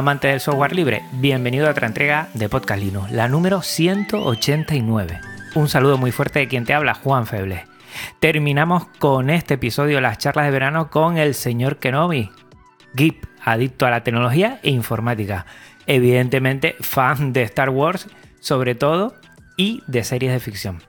Amantes del software libre, bienvenido a otra entrega de Podcast la número 189. Un saludo muy fuerte de quien te habla, Juan Feble. Terminamos con este episodio las charlas de verano con el señor Kenobi, geek, adicto a la tecnología e informática. Evidentemente fan de Star Wars, sobre todo, y de series de ficción.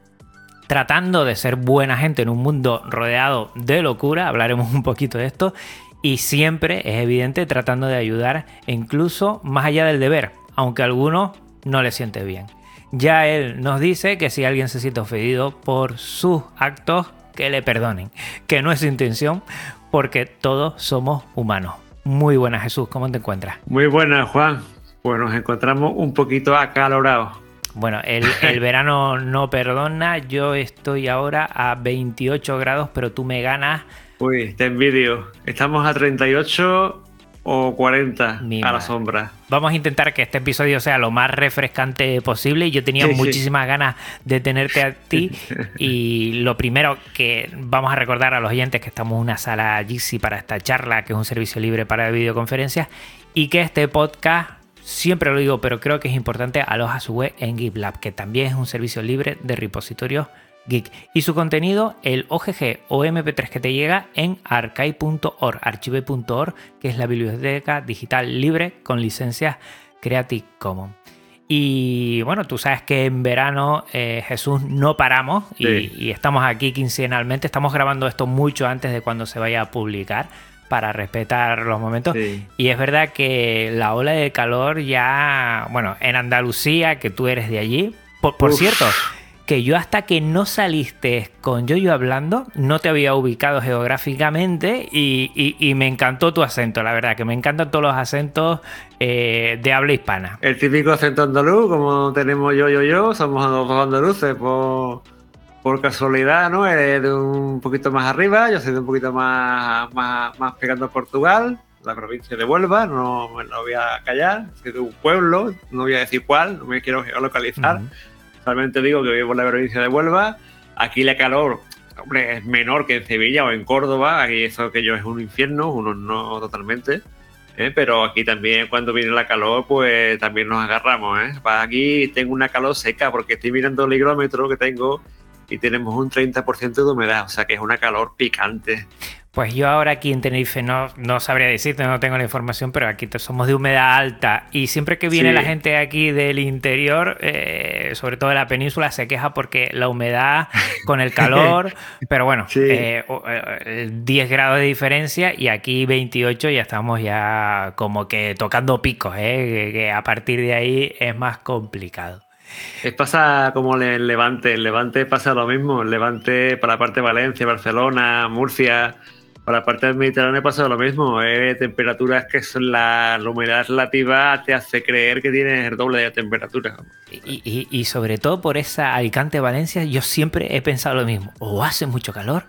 Tratando de ser buena gente en un mundo rodeado de locura, hablaremos un poquito de esto, y siempre es evidente tratando de ayudar, incluso más allá del deber, aunque a algunos no le siente bien. Ya él nos dice que si alguien se siente ofendido por sus actos, que le perdonen, que no es su intención, porque todos somos humanos. Muy buenas Jesús, ¿cómo te encuentras? Muy buenas Juan, pues nos encontramos un poquito acalorados. Bueno, el, el, verano no perdona, yo estoy ahora a 28 grados, pero tú me ganas. Uy, te envidio. Estamos a 38 o 40 Mi a la sombra. Vamos a intentar que este episodio sea lo más refrescante posible. Yo tenía Sí, sí. muchísimas ganas de tenerte a ti. Y lo primero que vamos a recordar a los oyentes que estamos en una sala Jitsi para esta charla, que es un servicio libre para videoconferencias, y que este podcast, siempre lo digo, pero creo que es importante, aloja su web en GitLab, que también es un servicio libre de repositorios Geek. Y su contenido, el OGG o MP3 que te llega en archive.org, archive.org, que es la biblioteca digital libre con licencias Creative Commons. Y bueno, tú sabes que en verano, eh, Jesús, no paramos y, Sí. y estamos aquí quincenalmente. Estamos grabando esto mucho antes de cuando se vaya a publicar para respetar los momentos. Sí. Y es verdad que la ola de calor ya, bueno, en Andalucía, que tú eres de allí, por, cierto, que yo hasta que no saliste con Yoyo hablando, no te había ubicado geográficamente y, y- y me encantó tu acento, la verdad, que me encantan todos los acentos eh, de habla hispana. El típico acento andaluz, como tenemos yo, yo, yo, somos andaluces por, por casualidad, ¿no? Eh, de un poquito más arriba, yo soy de un poquito más, más, más pegando a Portugal, la provincia de Huelva, no lo voy a callar, soy de un pueblo, no voy a decir cuál, no me quiero geolocalizar. Ujú. Solamente digo que vivo en la provincia de Huelva. Aquí la calor, hombre, es menor que en Sevilla o en Córdoba. Aquí eso que yo es un infierno, uno no totalmente. ¿eh? Pero aquí también cuando viene la calor, pues también nos agarramos. ¿eh? Aquí tengo una calor seca porque estoy mirando el higrómetro que tengo y tenemos un 30% de humedad. O sea que es una calor picante. Pues yo ahora aquí en Tenerife no, no sabría decirte, no tengo la información, pero aquí somos de humedad alta y siempre que viene Sí. la gente aquí del interior, eh, sobre todo de la península, se queja porque la humedad con el calor, pero bueno, Sí. eh, o- eh, 10 grados de diferencia y aquí 28 ya estamos ya como que tocando picos, eh, que, que a partir de ahí es más complicado. Es pasa como el Levante. El Levante pasa lo mismo. El Levante para la parte de Valencia, Barcelona, Murcia. Para la parte del Mediterráneo pasa lo mismo. Eh, temperaturas que son la, la humedad relativa te hace creer que tienes el doble de temperatura. Y, y- y sobre todo por esa Alicante-Valencia, yo siempre he pensado lo mismo. O hace mucho calor,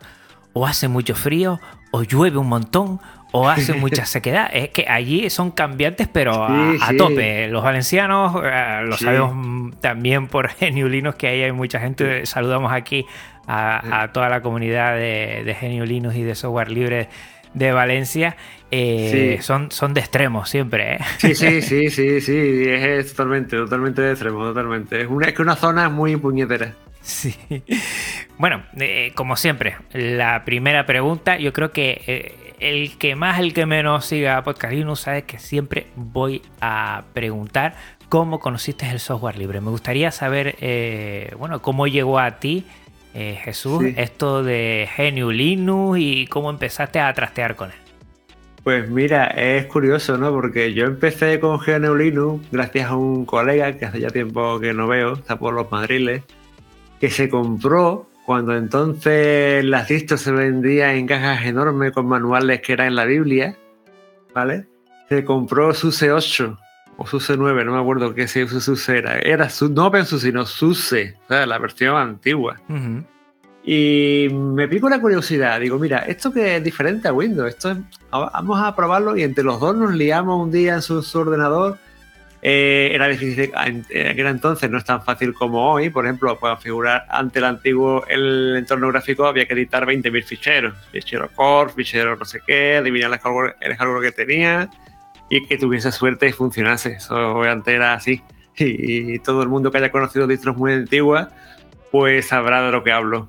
o hace mucho frío, o llueve un montón, o hace mucha sequedad. Es que allí son cambiantes, pero a, Sí, a sí. tope. Los valencianos, eh, lo Sí. sabemos también por Geniulinos, que ahí hay mucha gente. Saludamos aquí a, a toda la comunidad de, de Geniulinos y de software libre de Valencia. Eh, Sí. son, son de extremos siempre, ¿eh? Sí, sí, sí, sí, sí. Es, es totalmente, totalmente de extremo, totalmente. Es, una, es que una zona muy puñetera. Sí. Bueno, eh, como siempre, la primera pregunta, yo creo que el que más, el que menos siga Podcast Linux sabe que siempre voy a preguntar cómo conociste el software libre. Me gustaría saber, bueno, cómo llegó a ti, eh, Jesús, Sí. esto de GNU Linux y cómo empezaste a trastear con él. Pues mira, es curioso, ¿no? Porque yo empecé con GNU Linux gracias a un colega que hace ya tiempo que no veo, está por los madriles, que se compró cuando entonces las distros se vendían en cajas enormes con manuales que eran en la Biblia, ¿vale? Se compró su C8 o SUSE 9, no me acuerdo qué SUSE era. Era su, no OpenSUSE, sino SUSE, o sea, la versión antigua. Y me pico la curiosidad. Digo, mira, esto que es diferente a Windows, esto vamos a probarlo y entre los dos nos liamos un día en su, ordenador. Eh, era difícil, en aquel entonces no es tan fácil como hoy. Por ejemplo, para configurar ante el antiguo el entorno gráfico había que editar 20.000 ficheros. Fichero core, fichero no sé qué, adivinar el hardware, el hardware que tenía y que tuviese suerte y funcionase. Eso antes era así. Y, todo el mundo que haya conocido distros muy antiguas, pues sabrá de lo que hablo.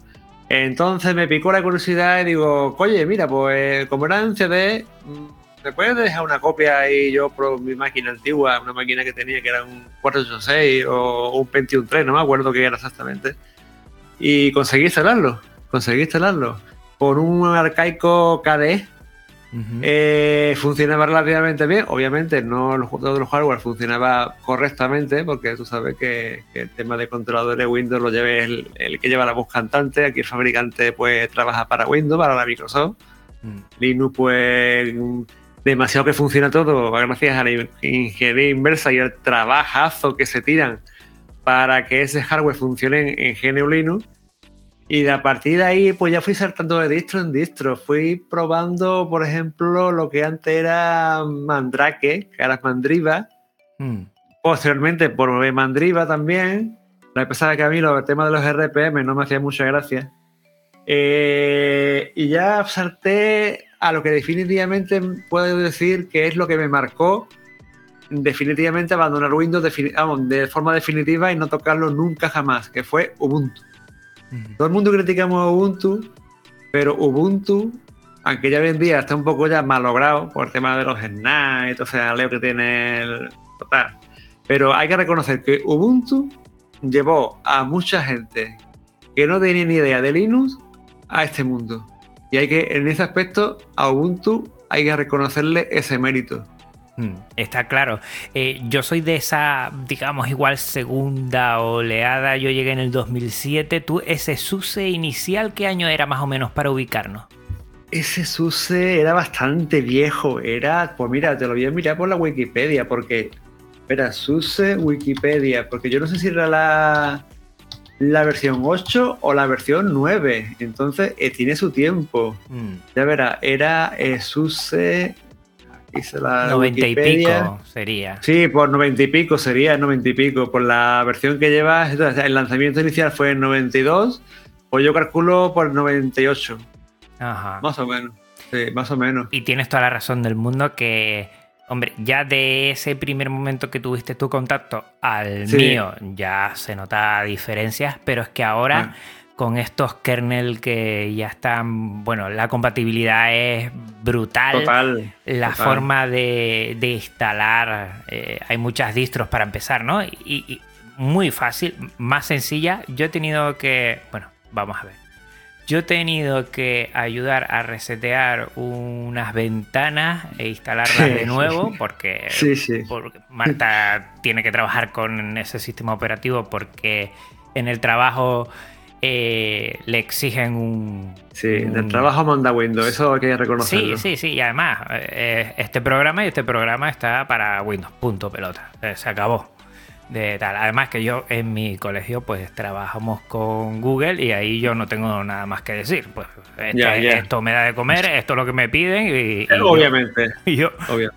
Entonces me picó la curiosidad y digo, oye, mira, pues como era en CD, ¿me puedes dejar una copia ahí yo por mi máquina antigua, una máquina que tenía que era un 486 o un Pentium 3, no me acuerdo qué era exactamente? Y conseguí instalarlo, conseguí instalarlo por un arcaico KDE eh, funcionaba relativamente bien, obviamente no todo el hardware funcionaba correctamente porque tú sabes que, el tema de controladores Windows lo lleva el, que lleva la voz cantante, aquí el fabricante pues trabaja para Windows, para la Microsoft, mm. Linux pues demasiado que funciona todo gracias a la ingeniería inversa y el trabajazo que se tiran para que ese hardware funcione en, en GNU Linux y a partir de ahí, pues ya fui saltando de distro en distro. Fui probando, por ejemplo, lo que antes era Mandrake, que ahora es Mandriva. Hmm. Posteriormente por Mandriva también. La pesada que a mí el tema de los RPM no me hacía mucha gracia. Eh, y ya salté a lo que definitivamente puedo decir que es lo que me marcó definitivamente abandonar Windows de forma definitiva y no tocarlo nunca jamás, que fue Ubuntu. Todo el mundo criticamos a Ubuntu, pero Ubuntu, aunque ya hoy en día está un poco ya malogrado por el tema de los snaps y todo ese leo que tiene el total. Pero hay que reconocer que Ubuntu llevó a mucha gente que no tenía ni idea de Linux a este mundo. Y hay que, en ese aspecto, a Ubuntu hay que reconocerle ese mérito. Mm, está claro. Eh, yo soy de esa, digamos, igual segunda oleada. Yo llegué en el 2007. ¿Tú, ese SUSE inicial, qué año era más o menos para ubicarnos? Ese SUSE era bastante viejo. Era, pues mira, te lo voy a mirar por la Wikipedia, porque. Espera, SUSE Wikipedia, porque yo no sé si era la, la versión 8 o la versión 9. Entonces, eh, tiene su tiempo. Mm. Ya verá, era eh, SUSE 90 y pico sería. Sí, por 90 y pico sería 90 y pico. Por la versión que llevas, el lanzamiento inicial fue en 92, o yo calculo por 98. Ajá. Más o menos. Sí, más o menos. Y tienes toda la razón del mundo que, hombre, ya de ese primer momento que tuviste tu contacto al mío, ya se nota diferencias, pero es que ahora. Ah con estos kernel que ya están, bueno, la compatibilidad es brutal. Total. La forma de, instalar, eh, hay muchas distros para empezar, ¿no? Y, muy fácil, más sencilla. Yo he tenido que, bueno, vamos a ver. Yo he tenido que ayudar a resetear unas ventanas e instalarlas de nuevo porque, porque Marta tiene que trabajar con ese sistema operativo porque en el trabajo eh, le exigen un... Sí, el trabajo manda Windows, eso hay que reconocerlo. Sí, sí, sí, y además, eh, este programa y este programa está para Windows, punto pelota, eh, se acabó. De tal. Además que yo en mi colegio pues trabajamos con Google y ahí yo no tengo nada más que decir. Pues este, esto me da de comer, esto es lo que me piden y, obviamente. Yo,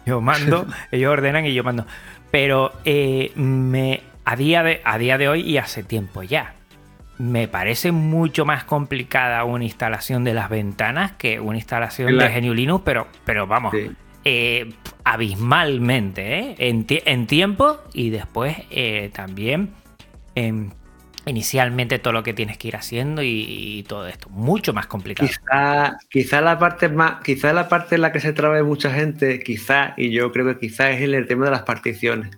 yo, mando, ellos ordenan y yo mando. Pero me, a, día de, a día de hoy y hace tiempo ya, me parece mucho más complicada una instalación de las ventanas que una instalación de GNU Linux, pero, pero vamos, eh, abismalmente, ¿eh? en, tiempo y después eh, también inicialmente todo lo que tienes que ir haciendo y, todo esto, mucho más complicado. Quizá, quizá, la parte más, quizá la parte en la que se traba mucha gente, quizá, y yo creo que quizá es el, tema de las particiones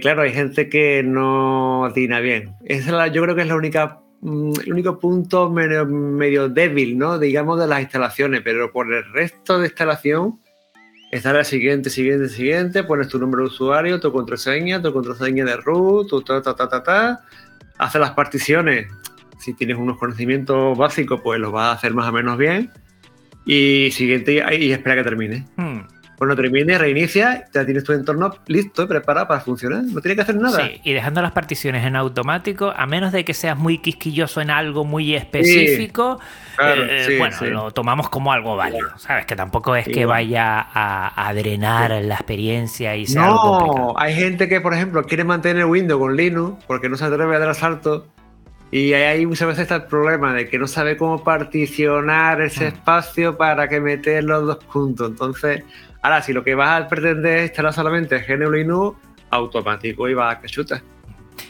claro, hay gente que no atina bien. Esa yo creo que es la única, mm, el único punto medio, débil, ¿no? Digamos, de las instalaciones, pero por el resto de instalación, está la siguiente, siguiente, siguiente, pones tu nombre de usuario, tu contraseña, tu contraseña de root, tu ta, ta, ta, ta, ta, hace las particiones. Si tienes unos conocimientos básicos, pues lo vas a hacer más o menos bien. Y siguiente, y espera que termine. Hmm. Cuando termine, reinicia, ya tienes tu entorno listo y preparado para funcionar. No tiene que hacer nada. Sí, y dejando las particiones en automático, a menos de que seas muy quisquilloso en algo muy específico, eh, bueno, lo tomamos como algo válido. ¿Sabes? Que tampoco es que vaya a, drenar la experiencia y sea algo complicado. hay gente que, por ejemplo, quiere mantener Windows con Linux porque no se atreve a dar asalto. Y ahí muchas veces está el problema de que no sabe cómo particionar ese mm. espacio para que meter los dos juntos. Entonces, Ahora, si lo que vas a pretender es instalar solamente GNU Linux, automático y va a que chuta.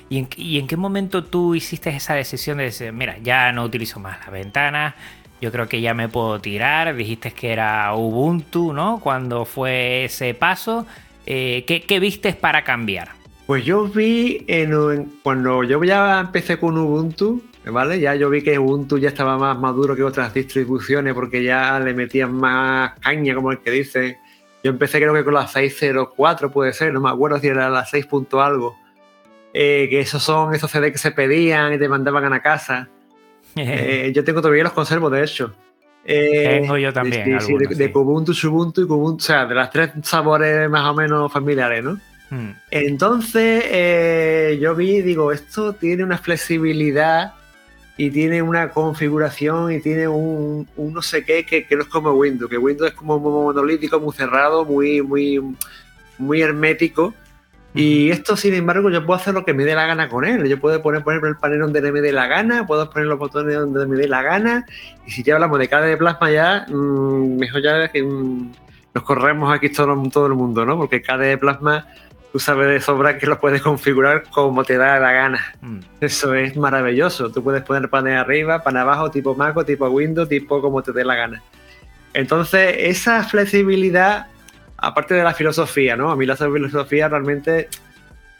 ¿Y en, qué momento tú hiciste esa decisión de decir, mira, ya no utilizo más la ventana, yo creo que ya me puedo tirar? Dijiste que era Ubuntu, ¿no? Cuando fue ese paso, eh, ¿qué, ¿qué vistes para cambiar? Pues yo vi en, cuando yo ya empecé con Ubuntu, ¿vale? Ya yo vi que Ubuntu ya estaba más maduro que otras distribuciones porque ya le metían más caña, como el que dice. Yo empecé creo que con la 604 puede ser, no me acuerdo si era la 6. algo. Eh, que esos son esos CD que se pedían y te mandaban a la casa. Eh, yo tengo todavía los conservos, de hecho. Eh, tengo yo también. Sí, de, Kubuntu, Subuntu y Kubuntu, o sea, de las tres sabores más o menos familiares, ¿no? Hmm. Entonces yo vi, digo, esto tiene una flexibilidad y tiene una configuración y tiene un, no sé qué que, no es como Windows, que Windows es como muy monolítico, muy cerrado, muy, muy, muy hermético. Y esto, sin embargo, yo puedo hacer lo que me dé la gana con él. Yo puedo poner, poner el panel donde me dé la gana, puedo poner los botones donde me dé la gana. Y si ya hablamos de KDE Plasma, ya mmm, mejor ya que mm, nos corremos aquí todo, todo el mundo, ¿no? Porque KDE Plasma tú sabes de sobra que lo puedes configurar como te da la gana. Mm. Eso es maravilloso. Tú puedes poner panel arriba, panel abajo, tipo Mac o tipo Windows, tipo como te dé la gana. Entonces, esa flexibilidad, aparte de la filosofía, ¿no? A mí la filosofía realmente,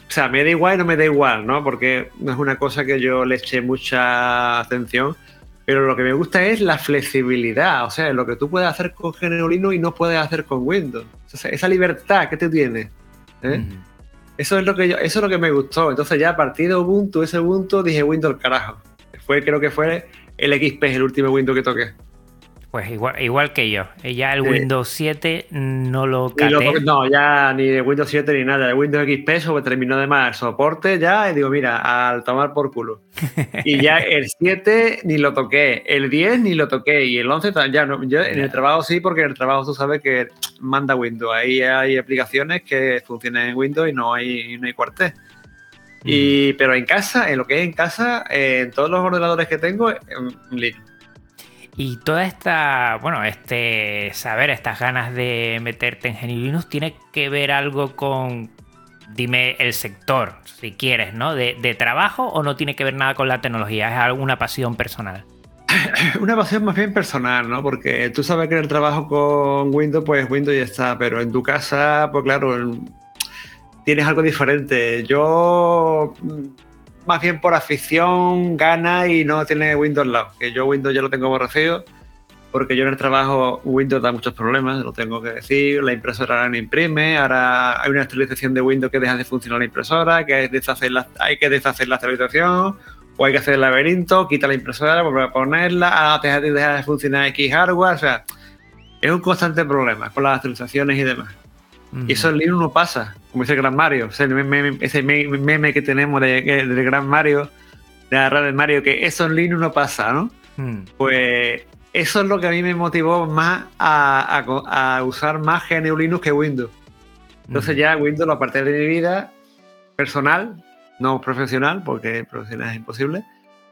o sea, me da igual y no me da igual, ¿no? Porque no es una cosa que yo le eche mucha atención. Pero lo que me gusta es la flexibilidad, o sea, lo que tú puedes hacer con GNU Linux y no puedes hacer con Windows. esa libertad que tú tienes. ¿Eh? Eso es lo que yo, eso es lo que me gustó. Entonces ya a partir de Ubuntu, ese Ubuntu, dije Windows carajo. Fue, creo que fue el XP, el último Windows que toqué. Pues igual, igual que yo. Ya el Windows 7 no lo caté. no, ya ni de Windows 7 ni nada. El Windows XP sobre terminó de más soporte ya y digo, mira, al tomar por culo. y ya el 7 ni lo toqué, el 10 ni lo toqué y el 11 ya no. Yo en el trabajo sí, porque en el trabajo tú sabes que manda Windows. Ahí hay aplicaciones que funcionan en Windows y no hay, no hay cuartel. Y, pero en casa, en lo que es en casa, en todos los ordenadores que tengo, en Linux. Y toda esta, bueno, este saber, estas ganas de meterte en GNU Linux tiene que ver algo con, dime el sector, si quieres, ¿no? De, trabajo o no tiene que ver nada con la tecnología, es alguna pasión personal. Una pasión más bien personal, ¿no? Porque tú sabes que en el trabajo con Windows, pues Windows ya está, pero en tu casa, pues claro, tienes algo diferente. Yo más bien por afición gana y no tiene Windows lado. Que yo Windows ya lo tengo aborrecido porque yo en el trabajo Windows da muchos problemas, lo tengo que decir. La impresora no imprime, ahora hay una actualización de Windows que deja de funcionar la impresora, que hay, deshacer la, hay que deshacer la actualización, o hay que hacer el laberinto, quita la impresora, volver a ponerla, ah, deja, deja de funcionar X hardware, o sea, es un constante problema con las actualizaciones y demás. Y eso en Linux no pasa, como dice el Gran Mario, ese meme, que tenemos de, del Gran Mario, de agarrar el Mario, que eso en Linux no pasa, ¿no? Mm. Pues eso es lo que a mí me motivó más a, usar más GNU Linux que Windows. Entonces ya Windows lo aparté de mi vida personal, no profesional, porque profesional es imposible,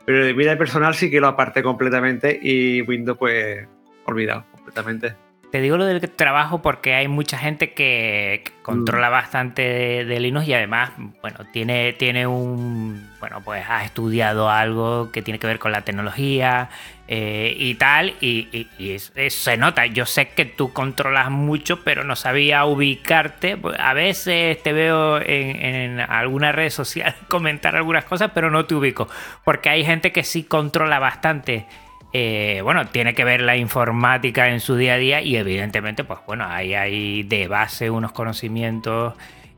pero de vida personal sí que lo aparté completamente y Windows pues olvidado completamente. Te digo lo del trabajo porque hay mucha gente que, controla mm. bastante de, Linux y además, bueno, tiene, tiene un, bueno, pues ha estudiado algo que tiene que ver con la tecnología eh, y tal, y, se nota. Yo sé que tú controlas mucho, pero no sabía ubicarte. A veces te veo en, en alguna red social comentar algunas cosas, pero no te ubico, porque hay gente que sí controla bastante eh, bueno, tiene que ver la informática en su día a día y evidentemente, pues bueno, ahí hay de base unos conocimientos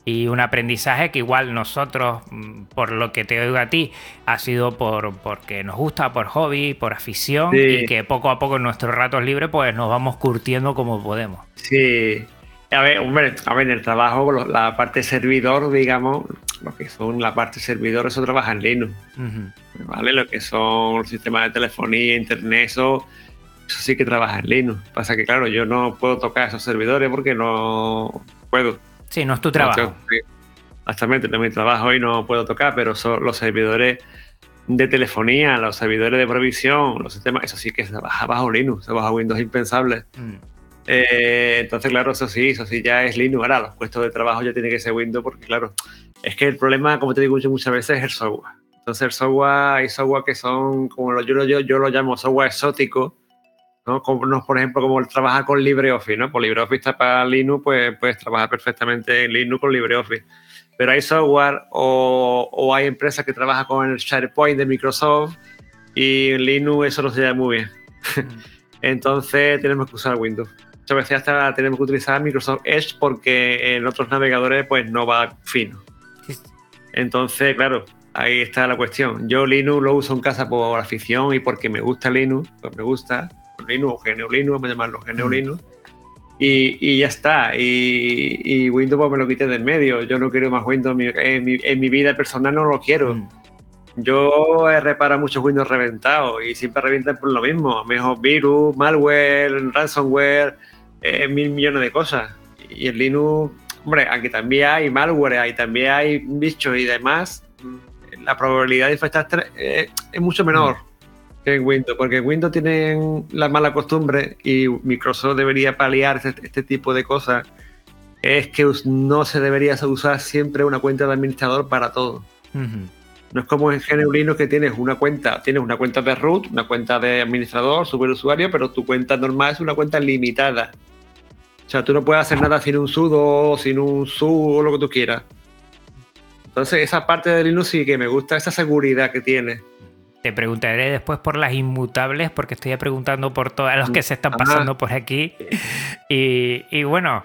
y un aprendizaje que igual nosotros, mm, por lo que te oigo a ti, ha sido por porque nos gusta, por hobby, por afición y que poco a poco en nuestros ratos libres pues nos vamos curtiendo como podemos. Sí, A ver, hombre, a ver, en el trabajo, la parte servidor, digamos, lo que son la parte servidor, eso trabaja en Linux. ¿Vale? Lo que son los sistemas de telefonía, internet, eso, eso sí que trabaja en Linux. Pasa que, claro, yo no puedo tocar esos servidores porque no puedo. Sí, no es tu trabajo. Exactamente, no es mi trabajo y no puedo tocar, pero son los servidores de telefonía, los servidores de provisión, los sistemas, eso sí que se baja bajo Linux, se baja Windows impensable. Mm. Eh, entonces, claro, eso sí, eso sí ya es Linux. Ahora, los puestos de trabajo ya tiene que ser Windows porque, claro, es que el problema, como te digo muchas veces, es el software. Entonces, el software, hay software que son, como yo, yo, yo lo llamo software exótico, ¿no? Como, por ejemplo, como el trabajar con LibreOffice, ¿no? Por LibreOffice está para Linux, pues puedes trabajar perfectamente en Linux con LibreOffice. Pero hay software o, o hay empresas que trabajan con el SharePoint de Microsoft y en Linux eso no se llama muy bien. Mm. Entonces tenemos que usar Windows muchas veces hasta tenemos que utilizar Microsoft Edge porque en otros navegadores pues no va fino. Entonces, claro, ahí está la cuestión. Yo Linux lo uso en casa por afición y porque me gusta Linux, pues me gusta Linux o GNU Linux, vamos a llamarlo GNU mm. Linux. Y, ya está. Y, Windows pues, me lo quité del medio. Yo no quiero más Windows en mi, vida personal, no lo quiero. Mm. Yo he reparado muchos Windows reventados y siempre revientan por lo mismo. Mejor virus, malware, ransomware, eh, mil millones de cosas. Y en Linux, hombre, aunque también hay malware, y también hay bichos y demás, la probabilidad de infectar eh, es mucho menor que en Windows, porque en Windows tienen la mala costumbre y Microsoft debería paliar este, este tipo de cosas. Es que no se debería usar siempre una cuenta de administrador para todo. No es como en GNU Linux que tienes una cuenta, tienes una cuenta de root, una cuenta de administrador, superusuario, pero tu cuenta normal es una cuenta limitada. O sea, tú no puedes hacer nada sin un sudo, sin un su o lo que tú quieras. Entonces, esa parte de Linux sí que me gusta, esa seguridad que tiene. Te preguntaré después por las inmutables, porque estoy preguntando por todos los que se están pasando por aquí. Y, y bueno,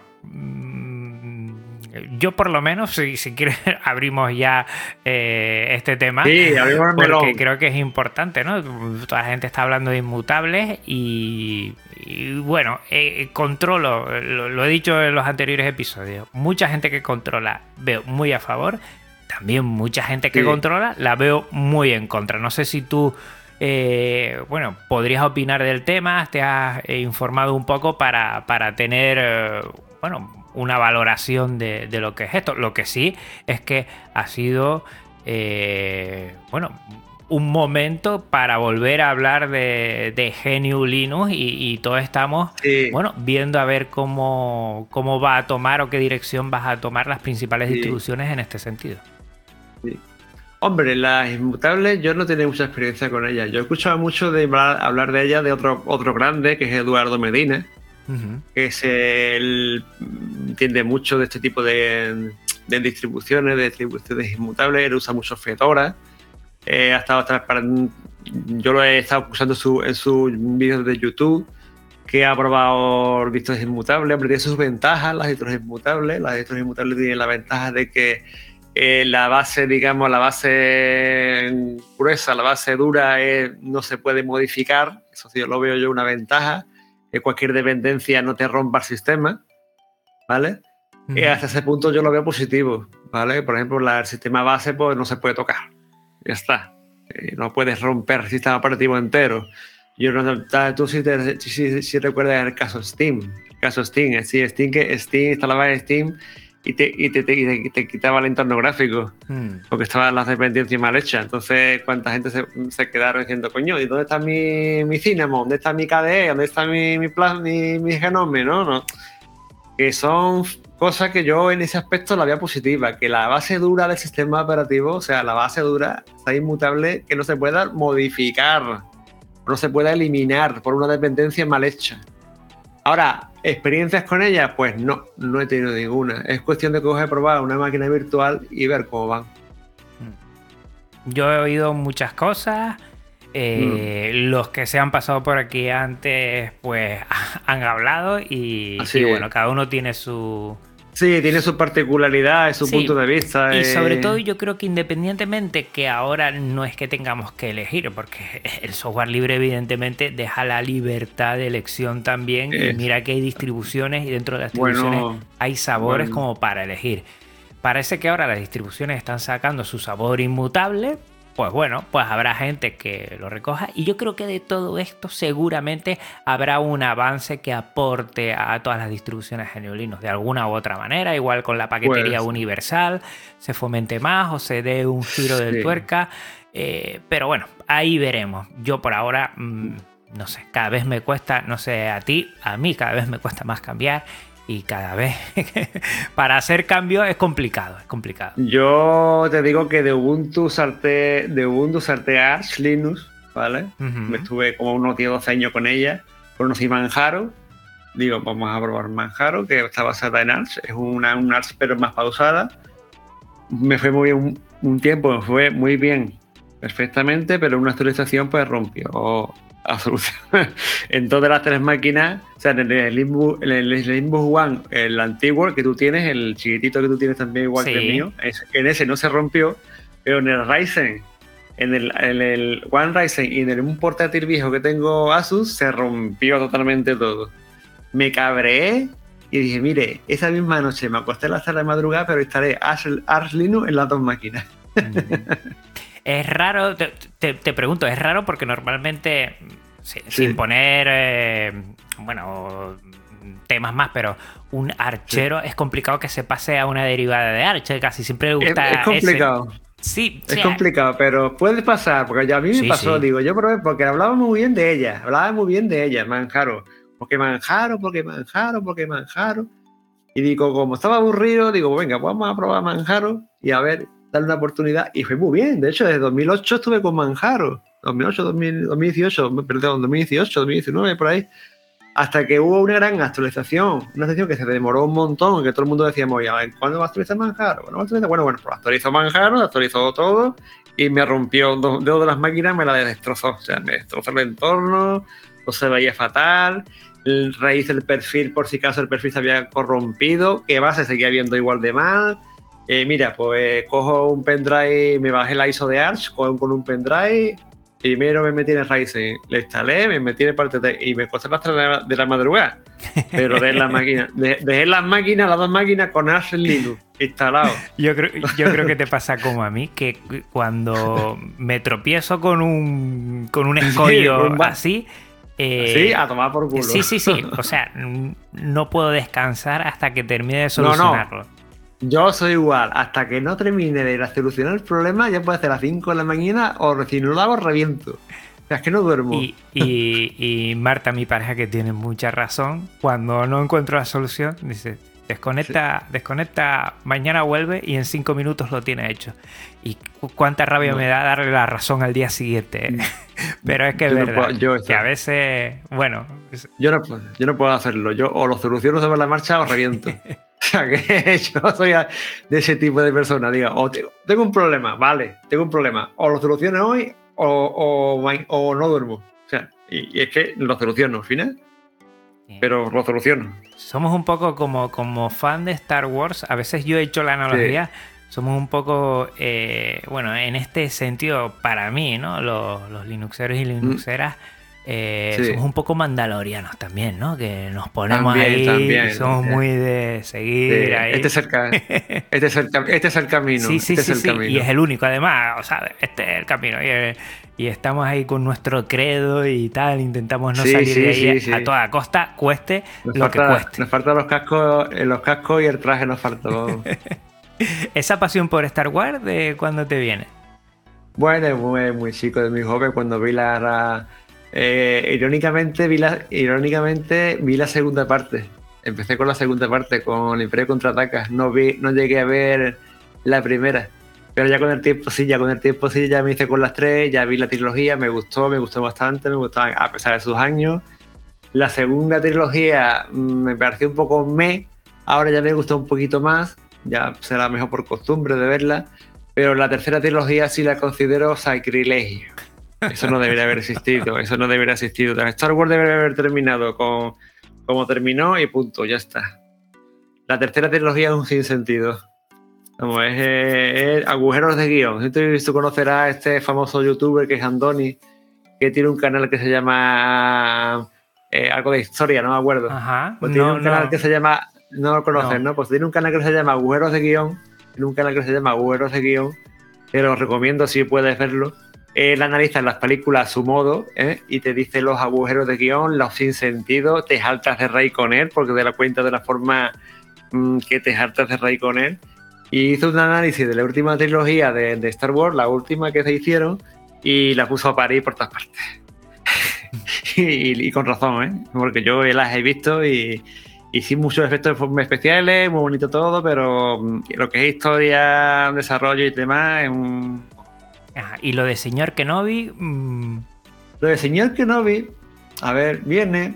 yo por lo menos, si, si quieres, abrimos ya eh, este tema. Sí, abrimos Porque creo que es importante, ¿no? Toda la gente está hablando de inmutables y, bueno, eh, controlo, lo, he dicho en los anteriores episodios, mucha gente que controla veo muy a favor, también mucha gente que controla la veo muy en contra. No sé si tú... Eh, bueno, podrías opinar del tema, te has informado un poco para, para tener, bueno, una valoración de, lo que es esto. Lo que sí es que ha sido, eh, bueno, un momento para volver a hablar de, de GNU Linux y, todos estamos, bueno, viendo a ver cómo, cómo va a tomar o qué dirección vas a tomar las principales distribuciones en este sentido. Hombre, las inmutables yo no tenía mucha experiencia con ellas. Yo he escuchado mucho de hablar de ellas de otro, otro grande, que es Eduardo Medina, que es el, entiende mucho de este tipo de, distribuciones, de distribuciones inmutables, él usa mucho Fedora. Eh, ha estado yo lo he estado usando en sus vídeos de YouTube, que ha probado distros inmutables. Hombre, tiene sus ventajas, las distros inmutables. Las distros inmutables tienen la ventaja de que eh, la base, digamos, la base gruesa, la base dura, no se puede modificar. Eso sí, lo veo yo una ventaja que cualquier dependencia no te rompa el sistema, ¿vale? Y hasta ese punto yo lo veo positivo, ¿vale? Por ejemplo, el sistema base pues no se puede tocar, ya está. Eh, no puedes romper el sistema operativo entero. Yo no, tú si, si, recuerdas el caso Steam, el caso Steam, sí, Steam que Steam instalaba Steam y te, y te, te, quitaba el entorno gráfico, hmm. porque estaban las dependencias mal hechas. Entonces, ¿cuánta gente se, se, quedaron diciendo, coño, ¿y dónde está mi, mi Cinnamon? ¿Dónde está mi KDE? ¿Dónde está mi, mi, mi, mi Genome? ¿no? ¿no? Que son cosas que yo en ese aspecto la veo positiva, que la base dura del sistema operativo, o sea, la base dura está inmutable, que no se pueda modificar, no se pueda eliminar por una dependencia mal hecha. Ahora, ¿experiencias con ella? Pues no, no he tenido ninguna. Es cuestión de coger, probar una máquina virtual y ver cómo van. Yo he oído muchas cosas. Eh, mm. Los que se han pasado por aquí antes, pues han hablado y, bueno, cada uno tiene su, Sí, tiene su particularidad, su punto de vista. Y sobre todo yo creo que independientemente que ahora no es que tengamos que elegir, porque el software libre evidentemente deja la libertad de elección también. Y mira que hay distribuciones y dentro de las distribuciones hay sabores como para elegir. Parece que ahora las distribuciones están sacando su sabor inmutable, pues bueno, pues habrá gente que lo recoja. Y yo creo que de todo esto seguramente habrá un avance que aporte a todas las distribuciones Linux de alguna u otra manera, igual con la paquetería universal, se fomente más o se dé un giro de tuerca, eh, pero bueno, ahí veremos. Yo por ahora, mm, no sé, cada vez me cuesta, no sé, a ti, a mí cada vez me cuesta más cambiar y cada vez para hacer cambios es complicado, es complicado. Yo te digo que de Ubuntu salté, de Ubuntu salté a Arch Linux, ¿vale? Me estuve como unos 10 12 años con ella, conocí Manjaro, digo, vamos a probar Manjaro, que está basada en Arch, es una un Arch pero más pausada. Me fue muy bien un, tiempo, me fue muy bien, perfectamente, pero una actualización pues rompió en todas las tres máquinas, o sea, en el Limbus, el One, el antiguo que tú tienes, el chiquitito que tú tienes también igual que el mío, en ese no se rompió, pero en el Ryzen, en el, el One Ryzen y en el, un portátil viejo que tengo Asus, se rompió totalmente todo. Me cabreé y dije, mire, esa misma noche me acosté a la sala de madrugada, pero instalé Ars Linux en las dos máquinas. Es raro, te, pregunto, es raro porque normalmente, sin poner, eh, bueno, temas más, pero un archero es complicado que se pase a una derivada de archer, casi siempre le gusta. Es, complicado. Sí, es complicado, pero puede pasar, porque ya a mí me pasó, digo, yo porque hablaba muy bien de ella, hablaba muy bien de ella, Manjaro, porque Manjaro, porque Manjaro, porque Manjaro. Y digo, como estaba aburrido, digo, venga, vamos a probar Manjaro y a ver darle una oportunidad y fue muy bien. De hecho, desde 2008 estuve con Manjaro. 2008, 2018, perdón, 2018, 2019, por ahí. Hasta que hubo una gran actualización. Una actualización que se demoró un montón, que todo el mundo decíamos, ¿cuándo va a actualizar Manjaro? Bueno, bueno, bueno, pues actualizó Manjaro, actualizó todo y me rompió dos, de las máquinas, me la destrozó. O sea, me destrozó el entorno, no se veía fatal. El raíz del perfil, por si acaso el perfil se había corrompido, que va, se seguía viendo igual de mal eh, mira, pues cojo un pendrive, me bajé la ISO de Arch con, con un pendrive. Primero me metí en el Ryzen, le instalé, me metí en el parte de, y me costó las de la madrugada. Pero de las máquinas, dejé las máquinas, las dos máquinas con Arch Linux instalado. Yo creo, yo creo que te pasa como a mí, que cuando me tropiezo con un, con un escollo así. Eh, sí, a tomar por culo. Sí, sí, sí. O sea, no puedo descansar hasta que termine de solucionarlo. Yo soy igual, hasta que no termine de solucionar el problema, ya puede ser a las 5 de la mañana o recién lo hago, reviento. O sea, es que no duermo. Y, Marta, mi pareja, que tiene mucha razón, cuando no encuentro la solución, dice, desconecta, desconecta, mañana vuelve y en 5 minutos lo tiene hecho. Y cuánta rabia me da darle la razón al día siguiente. Mm. Pero es que es verdad, que a veces, bueno... Yo no, yo no puedo hacerlo, yo o lo soluciono sobre la marcha o reviento. O sea, que yo soy de ese tipo de persona. Diga, o tengo un problema, vale, tengo un problema. O lo soluciono hoy o, o, no duermo. O sea, y, es que lo soluciono al final. Pero lo soluciono. Somos un poco como, como fan de Star Wars. A veces yo he hecho la analogía. Somos un poco, eh, bueno, en este sentido, para mí, ¿no? Los, los Linuxeros y mm. Linuxeras. Eh, somos un poco mandalorianos también, ¿no? Que nos ponemos ahí, somos muy de seguir ahí. Este es, el, este, es el, este es el camino. Sí, sí, este sí, y es el único además, o sea, este es el camino. Y, estamos ahí con nuestro credo y tal, intentamos no salir de ahí a toda costa, cueste lo que cueste. Nos faltan los cascos, eh, los cascos y el traje nos faltó. ¿Esa pasión por Star Wars de cuándo te viene? Bueno, muy, muy chico, de mi joven, cuando vi la eh, irónicamente, vi la, irónicamente, vi la segunda parte. Empecé con la segunda parte, con el Imperio contraataca. No, vi, no llegué a ver la primera. Pero ya con el tiempo sí, ya con el tiempo sí, ya me hice con las tres, ya vi la trilogía, me gustó, me gustó bastante, me gustó a pesar de sus años. La segunda trilogía mm, me pareció un poco me, ahora ya me gustó un poquito más, ya será mejor por costumbre de verla, pero la tercera trilogía sí la considero sacrilegio. Eso no debería haber existido, eso no debería haber existido. Star Wars debería haber terminado con, como terminó y punto, ya está. La tercera trilogía es un sinsentido. Como es, eh, es agujeros de guion. Tú, tú conocerás a este famoso youtuber que es Andoni, que tiene un canal que se llama eh, algo de historia, no me acuerdo. Ajá. Pues tiene no, un canal no. que se llama, no lo conoces, No. ¿no? Pues tiene un canal que se llama Agujeros de Guión, tiene un canal que se llama Agujeros de Guión, te lo recomiendo si puedes verlo. Él analiza las películas a su modo ¿eh? y te dice los agujeros de guion, los sin sentido, te saltas de rey con él porque te da cuenta de la forma mm, que te saltas de rey con él. Y hizo un análisis de la última trilogía de, de Star Wars, la última que se hicieron, y la puso a parir por todas partes. y, y con razón, ¿eh? Porque yo las he visto y, y sí, muchos efectos especiales, muy bonito todo, pero mm, lo que es historia, desarrollo y demás es un... Ajá, Y lo de señor Kenobi. mm, Lo de señor Kenobi, a ver, viene...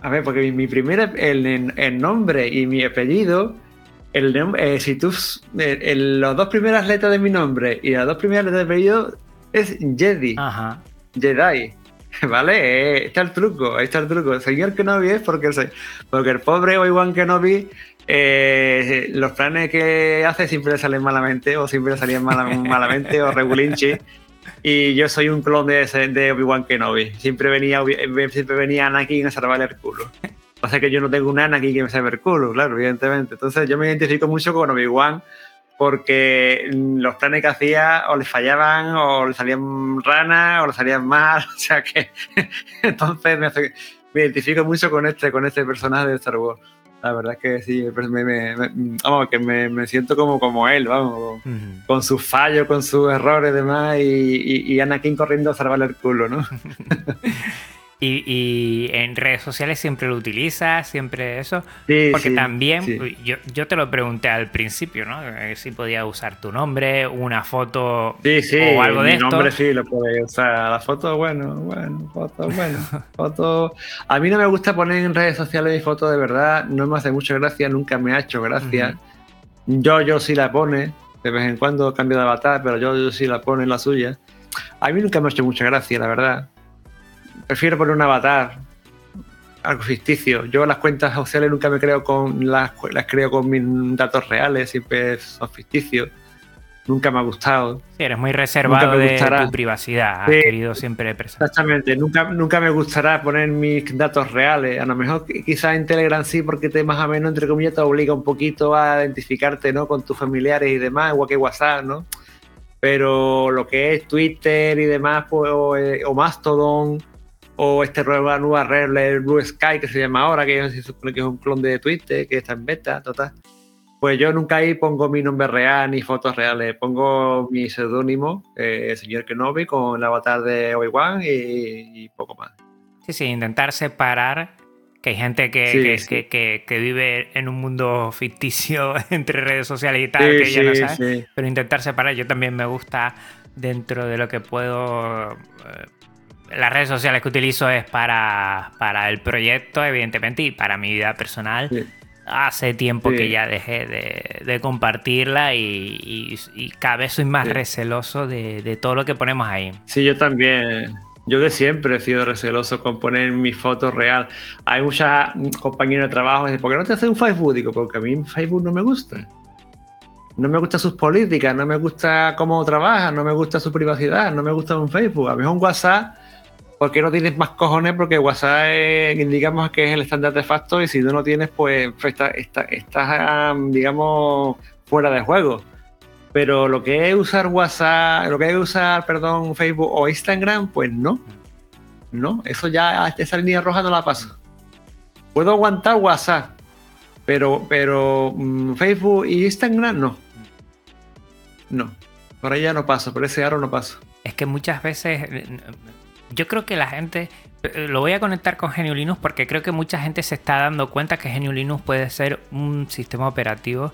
A ver, porque mi, mi primer... El, el nombre y mi apellido... El nom- eh, si tú... eh, el- las dos primeras letras de mi nombre y las dos primeras letras de apellido es Jedi. Ajá. Jedi. ¿Vale? Eh, está el truco, ahí está el truco. El señor Kenobi es porque el, porque el pobre Obi-Wan Kenobi, eh, los planes que hace siempre le salen malamente, o siempre le salían mala- malamente, o regulinchi. Y yo soy un clon de, de Obi-Wan Kenobi. Siempre venía, siempre venía Anakin a salvarle el culo. Pasa que yo no tengo un Anakin que me salve el culo, claro, evidentemente. Entonces yo me identifico mucho con Obi-Wan porque mm, los planes que hacía o le fallaban o le salían ranas o le salían mal, o sea que entonces me, hace- me identifico mucho con este, con este personaje de Star Wars. La verdad es que sí, me, me- vamos, que me, siento como, como él, vamos, con, Ujú. con sus fallos, con sus errores y demás, y, y, y Anakin corriendo a salvarle el culo, ¿no? Y, y en redes sociales siempre lo utilizas, siempre eso. Sí, Porque sí, también, sí. yo, yo te lo pregunté al principio, ¿no? Eh, Si podía usar tu nombre, una foto Sí, sí, o algo de mi esto. nombre sí lo puede usar. La foto, bueno, bueno, foto, bueno, foto. A mí no me gusta poner en redes sociales mi foto de verdad, no me hace mucha gracia, nunca me ha hecho gracia. Yo, yo sí la pone, de vez en cuando cambio de avatar, pero yo, yo sí la pone en la suya. A mí nunca me ha hecho mucha gracia, la verdad. Prefiero poner un avatar, algo ficticio. Yo las cuentas sociales nunca me creo con las, las creo con mis datos reales, siempre son ficticios. Nunca me ha gustado. Sí, eres muy reservado Nunca me de gustará. tu privacidad. Has Sí. querido siempre preservar. Exactamente, nunca, nunca me gustará poner mis datos reales. A lo mejor qui- quizás en Telegram sí, porque te más o menos, entre comillas, te obliga un poquito a identificarte ¿no? con tus familiares y demás, igual que WhatsApp, ¿no? Pero lo que es Twitter y demás, pues, o, eh, o Mastodon, o esta nueva, red, el Blue Sky, que se llama ahora, que se supone que es un clon de Twitter, que está en beta, total. Pues yo nunca ahí pongo mi nombre real ni fotos reales, pongo mi seudónimo, eh, señor Kenobi, con el avatar de Obi-Wan y, y poco más. Sí, sí, intentar separar que hay gente que, Sí, que, sí. que- que- vive en un mundo ficticio entre redes sociales y tal, Sí, que ya no sabe. Pero intentar separar, yo también me gusta dentro de lo que puedo. eh, las redes sociales que utilizo es para, para el proyecto, evidentemente, y para mi vida personal. Sí. Hace tiempo Sí. que ya dejé de, de compartirla y, y- y cada vez soy más Sí. receloso de, de todo lo que ponemos ahí. Sí, yo también. Yo de siempre he sido receloso con poner mi foto real. Hay muchas compañeras de trabajo que dicen, ¿por qué no te haces un Facebook? Digo, porque a mí Facebook no me gusta. No me gustan sus políticas, no me gusta cómo trabaja, no me gusta su privacidad, no me gusta un Facebook. A mí es un WhatsApp porque no tienes más cojones? Porque WhatsApp es, digamos que es el estándar de facto y si tú no tienes, pues está- estás, digamos, fuera de juego. Pero lo que es usar WhatsApp, lo que es usar, perdón, Facebook o Instagram, pues no. No, eso ya, esa línea roja no la paso. Puedo aguantar WhatsApp, pero, pero mm, Facebook y Instagram no. No. Por ahí ya no paso, por ese aro no paso. Es que muchas veces. Yo creo que la gente. eh, Lo voy a conectar con Genio Linux porque creo que mucha gente se está dando cuenta que Genio Linux puede ser un sistema operativo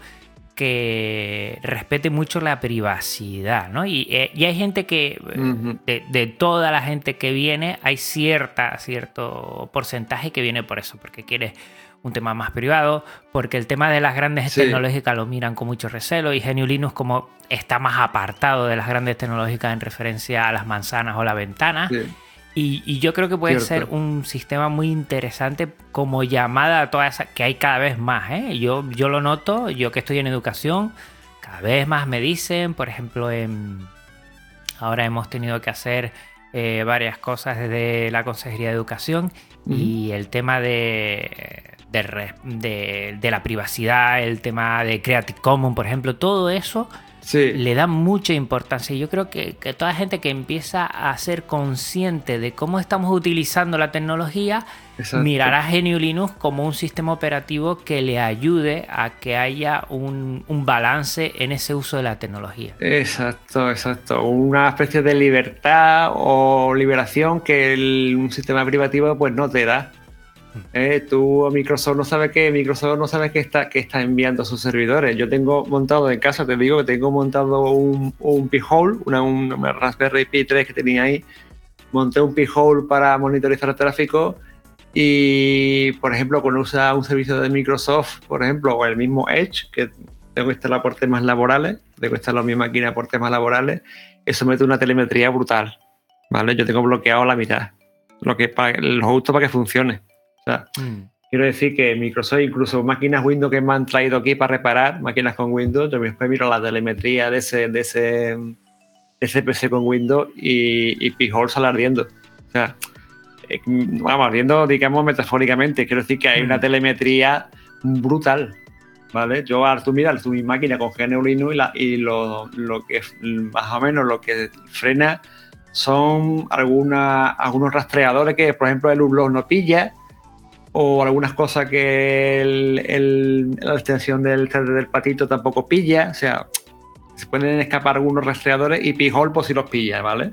que respete mucho la privacidad, ¿no? Y, eh, y hay gente que, eh, de, de toda la gente que viene, hay cierta, cierto porcentaje que viene por eso, porque quiere un tema más privado, porque el tema de las grandes Sí. tecnológicas lo miran con mucho recelo y Genio Linux como está más apartado de las grandes tecnológicas en referencia a las manzanas o la ventana. Sí. Y, yo creo que puede ser un sistema muy interesante como llamada a todas esas, que hay cada vez más. ¿eh? Yo, yo lo noto, yo que estoy en educación, cada vez más me dicen, por ejemplo, en, ahora hemos tenido que hacer eh, varias cosas desde la Consejería de Educación y el tema de, de, de, la privacidad, el tema de Creative Commons, por ejemplo, todo eso le da mucha importancia. Yo creo que, toda gente que empieza a ser consciente de cómo estamos utilizando la tecnología, mirará GNU Linux como un sistema operativo que le ayude a que haya un, balance en ese uso de la tecnología. Exacto, exacto. Una especie de libertad o liberación que un sistema privativo pues no te da. Eh, tú Microsoft no sabe qué, Microsoft no sabe qué está, qué está enviando a sus servidores. Yo tengo montado en casa, te digo que tengo montado un, un P-Hole, una, Raspberry Pi 3 que tenía ahí. Monté un P-Hole para monitorizar el tráfico y, por ejemplo, cuando usa un servicio de Microsoft, por ejemplo, o el mismo Edge, que tengo que instalar por temas laborales, tengo que instalar mi máquina por temas laborales, eso mete una telemetría brutal. ¿Vale? Yo tengo bloqueado la mitad. Lo que para, lo justo para que funcione. Mm. quiero decir que Microsoft, incluso máquinas Windows que me han traído aquí para reparar, máquinas con Windows, yo después miro la telemetría de ese, de ese, ese PC con Windows y, y Pijol sale ardiendo. O sea, eh, vamos, ardiendo, digamos, metafóricamente. Quiero decir que hay una mm. telemetría brutal. ¿Vale? Yo, tú mira, tú mi máquina con GNU Linux y, la, y lo, lo, que más o menos lo que frena son alguna, algunos rastreadores que, por ejemplo, el Ublog no pilla o algunas cosas que la extensión del del patito tampoco pilla, o sea, se pueden escapar algunos rastreadores y Pijol pues si los pilla, ¿vale?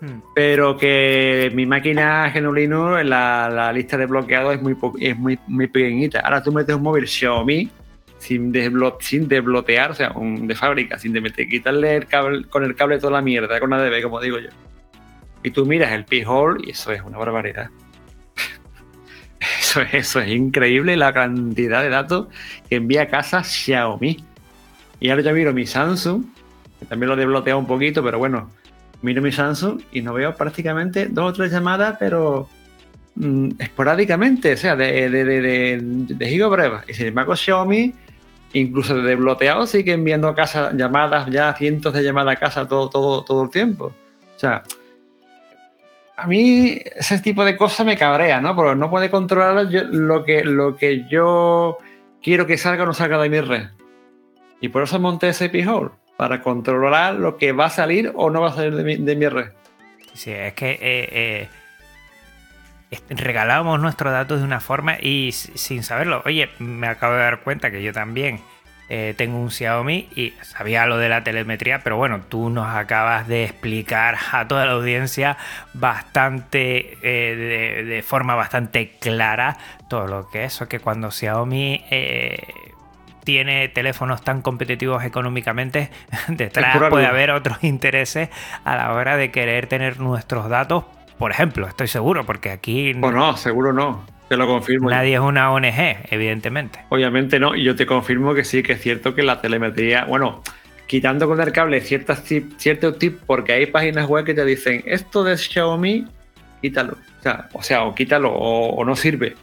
Hmm. Pero que mi máquina Genolino en la, lista de bloqueados es muy, es muy, muy pequeñita. Ahora tú metes un móvil Xiaomi sin, sin desbloquear, o sea, un de fábrica, sin de quitarle el cable, con el cable toda la mierda, con ADB, como digo yo. Y tú miras el Pijol y eso es una barbaridad. Eso, es increíble la cantidad de datos que envía a casa Xiaomi. Y ahora yo miro mi Samsung, que también lo he desbloqueado un poquito, pero bueno, miro mi Samsung y no veo prácticamente dos o tres llamadas, pero mm, esporádicamente, o sea, de, de, de, de, Y sin embargo, Xiaomi, incluso de desbloqueado, sigue enviando a casa llamadas, ya cientos de llamadas a casa todo, todo, todo el tiempo. O sea, a mí ese tipo de cosas me cabrea, ¿no? Porque no puede controlar lo, que, lo que yo quiero que salga o no salga de mi red. Y por eso monté ese P-Hole, para controlar lo que va a salir o no va a salir de mi, red. Sí, es que eh, eh, regalábamos nuestros datos de una forma y sin saberlo. Oye, me acabo de dar cuenta que yo también eh, tengo un Xiaomi y sabía lo de la telemetría, pero bueno, tú nos acabas de explicar a toda la audiencia bastante, eh, de, forma bastante clara todo lo que es, o que cuando Xiaomi eh, tiene teléfonos tan competitivos económicamente, detrás puede haber otros intereses a la hora de querer tener nuestros datos, por ejemplo, estoy seguro, porque aquí... Bueno, no, seguro no. Te lo confirmo. Nadie es una ONG, evidentemente. Obviamente no, y yo te confirmo que sí, que es cierto que la telemetría, bueno, quitando con el cable ciertas ciertos tips, porque hay páginas web que te dicen, esto de Xiaomi, quítalo. O sea, o, sea, o quítalo o, no sirve.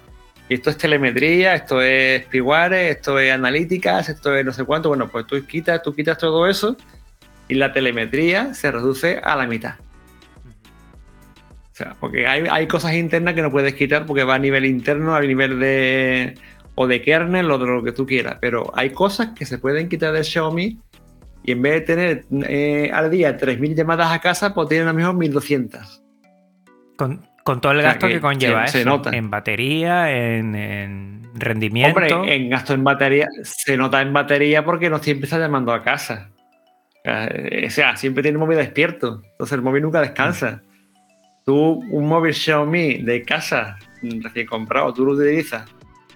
Y esto es telemetría, esto es Piguare, esto es analíticas, esto es no sé cuánto. Bueno, pues tú quitas, tú quitas todo eso y la telemetría se reduce a la mitad. O sea, porque hay, cosas internas que no puedes quitar porque va a nivel interno, a nivel de o de kernel o de lo que tú quieras. Pero hay cosas que se pueden quitar de Xiaomi y en vez de tener eh, al día 3.000 llamadas a casa, pues tienen a lo mejor 1.200. Con, con, todo el gasto que, conlleva se, nota. En batería, en, rendimiento. Hombre, en gasto en batería, se nota en batería porque no siempre está llamando a casa. O sea, siempre tiene el móvil despierto. Entonces el móvil nunca descansa. Tú, un móvil Xiaomi de casa recién comprado, tú lo utilizas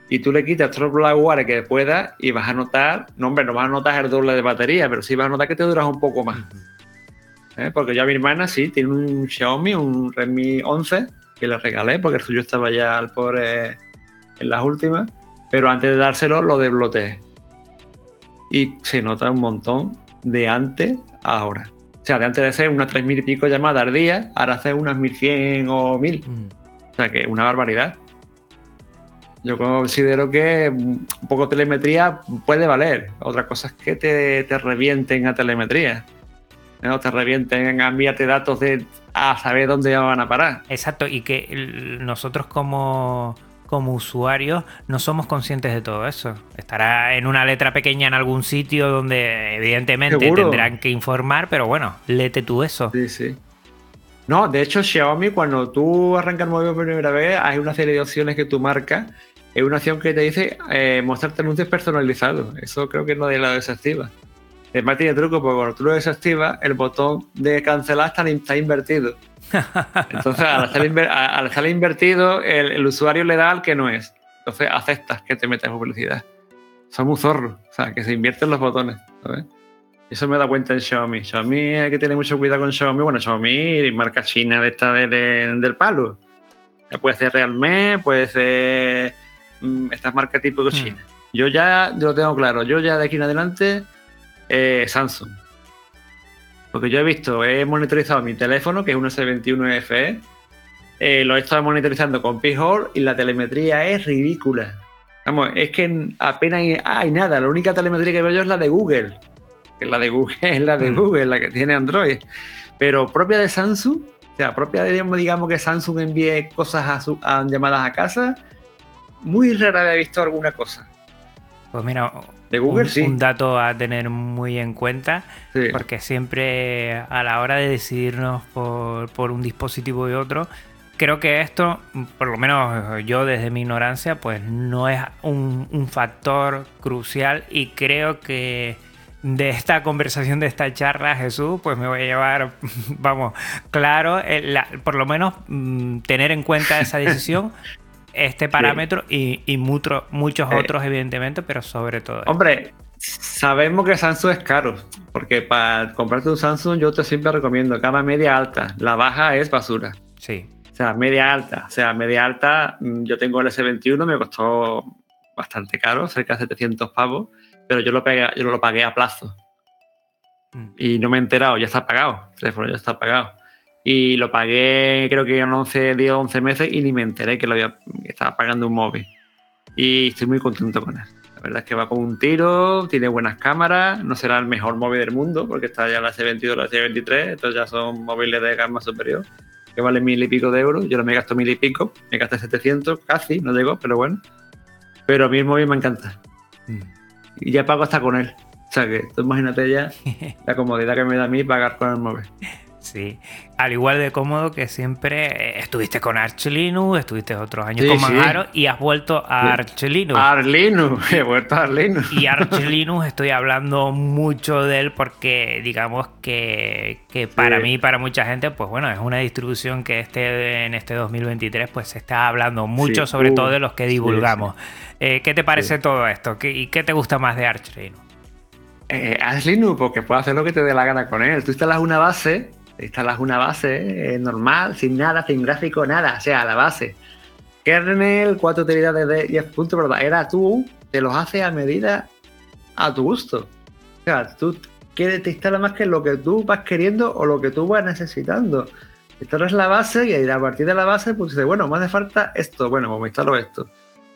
y tú le quitas todo el Blackwater que puedas y vas a notar, no hombre, no vas a notar el doble de batería, pero sí vas a notar que te duras un poco más. ¿Eh? Porque ya mi hermana sí tiene un Xiaomi, un Redmi 11, que le regalé porque el suyo estaba ya al pobre en las últimas, pero antes de dárselo lo desbloqueé. Y se nota un montón de antes a ahora. O sea, de antes de hacer unas 3.000 y pico llamadas al día, ahora hacer unas 1.100 o 1.000. Mm. O sea, que es una barbaridad. Yo considero que un poco de telemetría puede valer. Otra cosa es que te, te revienten a telemetría. ¿no? Te revienten a enviarte datos de a saber dónde van a parar. Exacto, y que nosotros como, como usuarios no somos conscientes de todo eso. Estará en una letra pequeña en algún sitio donde evidentemente Seguro. tendrán que informar, pero bueno, léete tú eso. Sí, sí. No, de hecho, Xiaomi, cuando tú arrancas el móvil por primera vez, hay una serie de opciones que tú marcas. Es una opción que te dice eh, mostrarte anuncios personalizados. Eso creo que nadie lo desactiva. Además tiene truco, porque cuando tú lo desactivas, el botón de cancelar está, está invertido. Entonces, al estar, al invertido, el, el usuario le da al que no es. Entonces, aceptas que te metas publicidad. Son muy zorros. O sea, que se invierten los botones. ¿sabes? Eso me da cuenta en Xiaomi. Xiaomi hay que tener mucho cuidado con Xiaomi. Bueno, Xiaomi, marca china de esta de- de- del palo. Ya Puede ser Realme, puede ser mm, estas marcas tipo de Hmm. China. Yo ya yo lo tengo claro. Yo ya de aquí en adelante, eh, Samsung. Porque yo he visto, he monitorizado mi teléfono, que es un S21 FE. eh, lo he estado monitorizando con P-Hole y la telemetría es ridícula. Vamos, es que apenas hay, hay nada. La única telemetría que veo yo es la de Google. Que la de Google es la de Mm. Google, la que tiene Android. Pero propia de Samsung, o sea, propia de, digamos que Samsung envíe cosas a, su- a llamadas a casa, muy rara he visto alguna cosa. Pues mira, De Google un, sí. un dato a tener muy en cuenta, sí. porque siempre a la hora de decidirnos por, por un dispositivo y otro, creo que esto, por lo menos yo desde mi ignorancia, pues no es un, un factor crucial y creo que de esta conversación, de esta charla, Jesús, pues me voy a llevar, vamos, claro, eh, la- por lo menos mm, tener en cuenta esa decisión. Este parámetro y, muchos Eh. otros, evidentemente, pero sobre todo. este. Hombre, sabemos que Samsung es caro, porque para comprarte un Samsung yo te siempre recomiendo gama media alta, la baja es basura. Sí. O sea, media alta. O sea, media alta, mm, yo tengo el S21, me costó bastante caro, cerca de 700 pavos, pero yo lo pagué, yo lo pagué a plazo. Mm. Y no me he enterado, ya está pagado. El teléfono ya está pagado. Y lo pagué, creo que en 11 días, 11 meses, y ni me enteré que lo había, que estaba pagando un móvil. Y estoy muy contento con él. La verdad es que va con un tiro, tiene buenas cámaras, no será el mejor móvil del mundo, porque está ya la S22 la S23, estos ya son móviles de gama superior, que valen mil y pico de euros. Yo no me gasto mil y pico, me gasté 700, casi, no llegó, pero bueno. Pero a mí el móvil me encanta. Mm. Y ya pago hasta con él. O sea que tú imagínate ya la comodidad que me da a mí pagar con el móvil. Sí, al igual de cómodo que siempre eh, estuviste con Arch Linux, estuviste otros años Sí, con sí. Manjaro y has vuelto a. Arch Linux. Arlinu, he vuelto a Arlinu. Y Arch Linux estoy hablando mucho de él porque digamos que, que para Sí. mí y para mucha gente, pues bueno, es una distribución que este, en este 2023 pues se está hablando mucho, Sí, sobre uh, todo de los que divulgamos. Eh, ¿Qué te parece todo esto? ¿Qué, ¿Y qué te gusta más de Arch Linux? Eh, haz Linux porque puedes hacer lo que te dé la gana con él. Tú instalas una base, instalas una base eh, normal, sin nada, sin gráfico, nada, o sea, la base. Kernel, cuatro utilidades de 10 puntos, pero era tú, te los hace a medida a tu gusto. O sea, tú quieres, te instala más que lo que tú vas queriendo o lo que tú vas necesitando. Instalas la base y a partir de la base, pues dices, bueno, me hace falta esto, bueno, pues me instalo esto.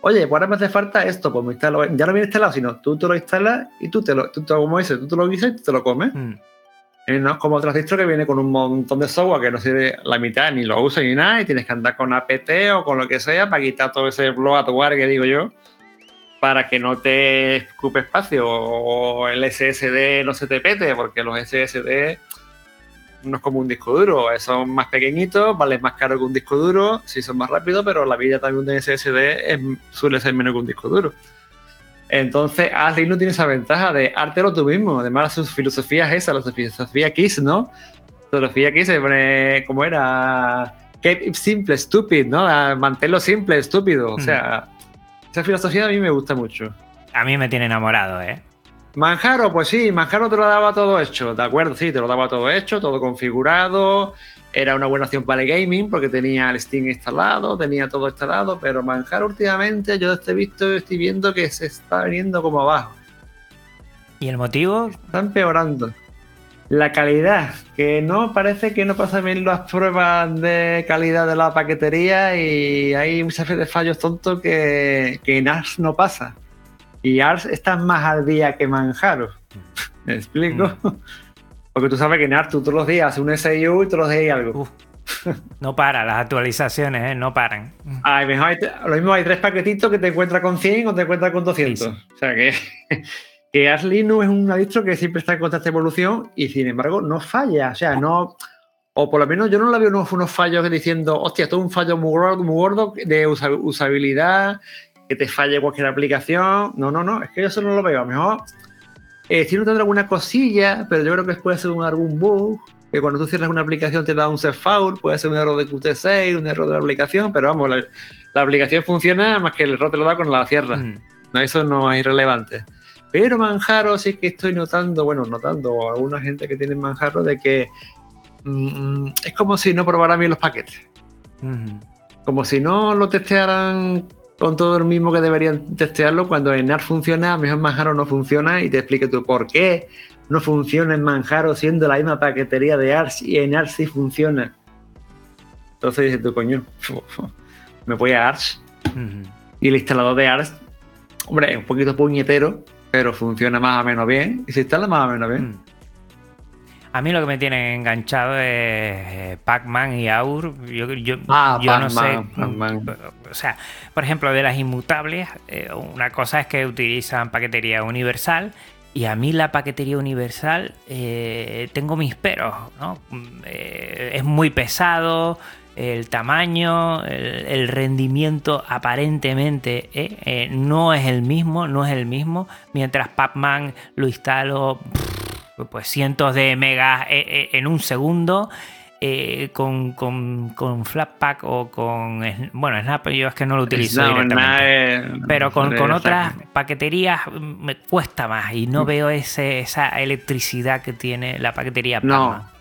Oye, pues ahora me hace falta esto, pues me instalo. Ya no viene instalado, sino tú te lo instalas y tú te lo, tú, como dices, tú te lo guisas y tú te lo comes. Mm, Eh, no es como otro distro que viene con un montón de software que no sirve la mitad, ni lo usa ni nada, y tienes que andar con APT o con lo que sea para quitar todo ese bloatware que digo yo, para que no te ocupe espacio o el SSD no se te pete, porque los SSD no es como un disco duro, son más pequeñitos, valen más caro que un disco duro, sí son más rápidos, pero la vida también de SSD suele ser menos que un disco duro. Entonces, Arch Linux tiene esa ventaja de ártelo tú mismo. Además, su filosofía es esa, la filosofía Kiss, ¿no? La filosofía Kiss se pone, como era? Keep it simple, stupid, ¿no? Ah, Manténlo simple, estúpido. O Mm. sea, esa filosofía a mí me gusta mucho. A mí me tiene enamorado, ¿eh? Manjaro, pues sí, Manjaro te lo daba todo hecho, ¿de acuerdo? Sí, te lo daba todo hecho, todo configurado. Era una buena opción para el gaming porque tenía el Steam instalado, tenía todo instalado, pero Manjaro últimamente yo estoy visto, estoy viendo que se está viniendo como abajo. ¿Y el motivo? Está empeorando. La calidad, que no parece que no pasan bien las pruebas de calidad de la paquetería y hay muchas veces fallos tontos que, que en ARS no pasa. Y ARS está más al día que Manjaro. ¿Me explico? Mm. Porque tú sabes que en tú todos los días haces un SIU y todos los días hay algo. No para, las actualizaciones, ¿eh? no paran. Ay, mejor lo mismo hay tres paquetitos que te encuentras con 100 o te encuentras con 200. O sea que que Arch Linux es un distro que siempre está en constante evolución y sin embargo no falla. O sea, no. O por lo menos yo no la veo unos, unos fallos diciendo, hostia, esto es un fallo muy gordo, muy gordo de usabilidad, que te falle cualquier aplicación. No, no, no, es que yo eso no lo veo. A lo mejor eh, no tendrá alguna cosilla, pero yo creo que puede ser un, algún bug. Que cuando tú cierras una aplicación te da un set fault, puede ser un error de Qt6, un error de la aplicación, pero vamos, la, aplicación funciona más que el error te lo da con la cierra. Mm. No, eso no es irrelevante. Pero Manjaro sí que estoy notando, bueno, notando alguna gente que tiene Manjaro de que mm, es como si no probaran bien los paquetes. Como si no lo testearan con todo el mismo que deberían testearlo cuando en ARC funciona, a mejor Manjaro no funciona y te explique tú por qué no funciona en Manjaro siendo la misma paquetería de ARC y en ARC sí funciona. Entonces dices tú, coño, me voy a ARC y el instalador de ARC, hombre, es un poquito puñetero, pero funciona más o menos bien y se instala más o menos bien. Mm. A mí lo que me tiene enganchado es eh, Pac-Man y Aur. Yo, yo, ah, no sé. O sea, por ejemplo, de las inmutables, eh, una cosa es que utilizan paquetería universal. Y a mí la paquetería universal eh, tengo mis peros, ¿no? es muy pesado, el tamaño, el, rendimiento aparentemente no es el mismo, no es el mismo. Mientras Pac-Man lo instalo pues cientos de megas eh, en un segundo. con, con, Flatpak o con. Bueno, Snap yo es que no lo utilizo directamente. pero con, otras paqueterías me cuesta más y no mm. veo ese, esa electricidad que tiene la paquetería Pac-Man.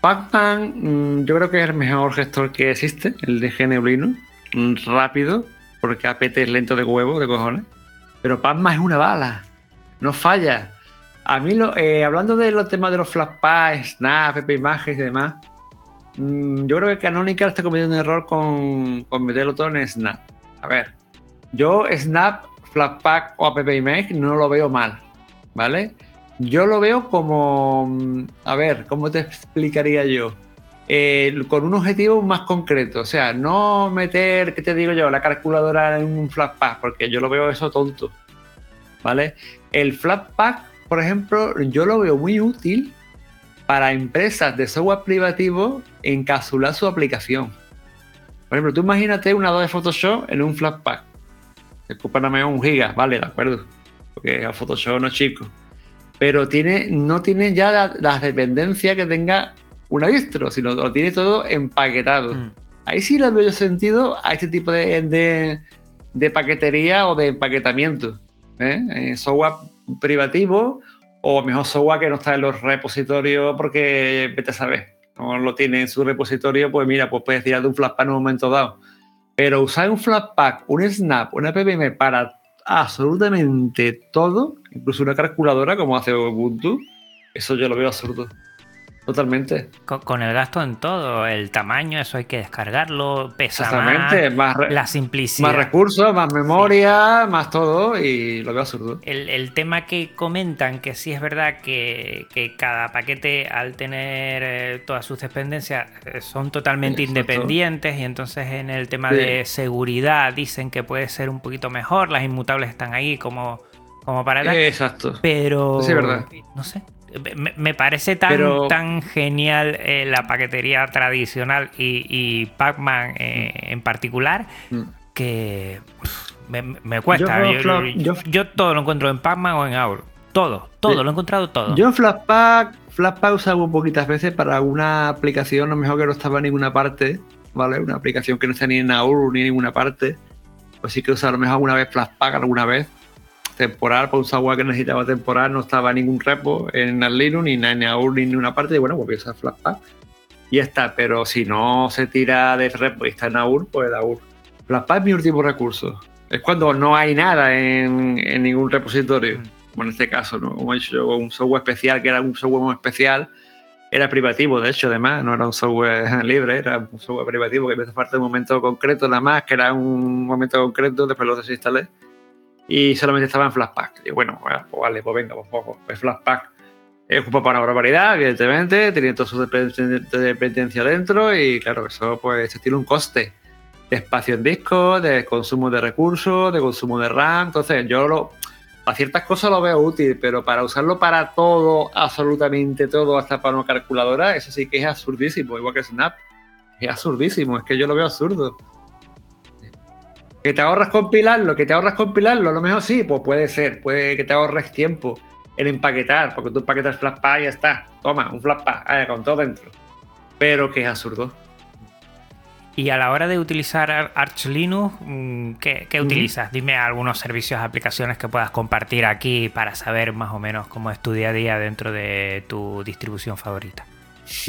Pacman, mm, yo creo que es el mejor gestor que existe, el de GNU mm, rápido, porque APT es lento de huevo, de cojones. Pero Pacman es una bala, no falla. A mí, lo, eh, hablando de los temas de los Flashpack, Snap, PP Images y demás, mm, yo creo que Canonical está cometiendo un error con, con meterlo todo en Snap. A ver, yo Snap, Flashpack o App Image no lo veo mal, ¿vale? Yo lo veo como, mm, a ver, ¿cómo te explicaría yo? Eh, con un objetivo más concreto, o sea, no meter, ¿qué te digo yo?, la calculadora en un Flatpak, porque yo lo veo eso tonto, ¿vale? El Flatpak, por ejemplo, yo lo veo muy útil para empresas de software privativo encapsular su aplicación. Por ejemplo, tú imagínate una 2 de Photoshop en un Flatpak. Nada un giga, vale, de acuerdo. Porque a Photoshop no es chico pero tiene, no tiene ya la, dependencia que tenga una distro, sino lo tiene todo empaquetado. Mm. Ahí sí le veo sentido a este tipo de, de, paquetería o de empaquetamiento. ¿eh? Eh, software privativo o mejor software que no está en los repositorios porque vete a saber, no lo tiene en su repositorio, pues mira, pues puedes tirar de un Flatpak en un momento dado. Pero usar un Flatpak, un Snap, una PPM para absolutamente todo, incluso una calculadora como hace Ubuntu, eso yo lo veo absurdo. Totalmente. Con, el gasto en todo, el tamaño, eso hay que descargarlo, pesa más, la simplicidad. Más recursos, más memoria, más todo, y lo veo absurdo. El, tema que comentan, que sí es verdad que, cada paquete, al tener eh, todas sus dependencias, eh, son totalmente independientes, y entonces en el tema de seguridad dicen que puede ser un poquito mejor, las inmutables están ahí como, como para... Exacto. Pero... Sí, es verdad. No sé, me, parece tan, tan genial eh, la paquetería tradicional y, Pac-Man eh, mm. en particular mm. que me, cuesta. Yo, todo lo encuentro en Pac-Man o en Aur. Todo, todo, lo he encontrado todo. Yo en Flashpack, Flashpack usaba poquitas veces para alguna aplicación, a lo mejor que no estaba en ninguna parte, ¿vale? Una aplicación que no está ni en Aur ni en ninguna parte. Pues sí que usaba a lo mejor alguna vez Flashpack, alguna vez temporal, para un software que necesitaba temporal, no estaba ningún repo en Linux, ni en AUR, ni en ninguna parte, y bueno, pues voy a usar Flatpak. Y ya está, pero si no se tira de repo y está en AUR, pues el AUR. Flatpak es mi último recurso. Es cuando no hay nada en, ningún repositorio. como en este caso, ¿no? Como he dicho un software especial que era un software muy especial, era privativo, de hecho, además, no era un software libre, era un software privativo que me hace falta de un momento concreto nada más, que era un momento concreto, después lo desinstalé y solamente estaba en Flashpack. Y bueno, pues vale, pues venga, pues, pues, pues Flashpack es un para una barbaridad, evidentemente, tiene todo su dependencia dentro y claro, eso pues tiene un coste de espacio en disco, de consumo de recursos, de consumo de RAM. Entonces, yo lo, a ciertas cosas lo veo útil, pero para usarlo para todo, absolutamente todo, hasta para una calculadora, eso sí que es absurdísimo, igual que Snap. Es absurdísimo, es que yo lo veo absurdo. Que te ahorras compilarlo, que te ahorras compilarlo, a lo mejor sí, pues puede ser, puede que te ahorres tiempo el empaquetar, porque tú empaquetas Flashpack y ya está. Toma, un Flashpack, con todo dentro. Pero que es absurdo. Y a la hora de utilizar Arch Linux, mm, ¿qué, utilizas? Dime algunos servicios, aplicaciones que puedas compartir aquí para saber más o menos cómo es tu día a día dentro de tu distribución favorita.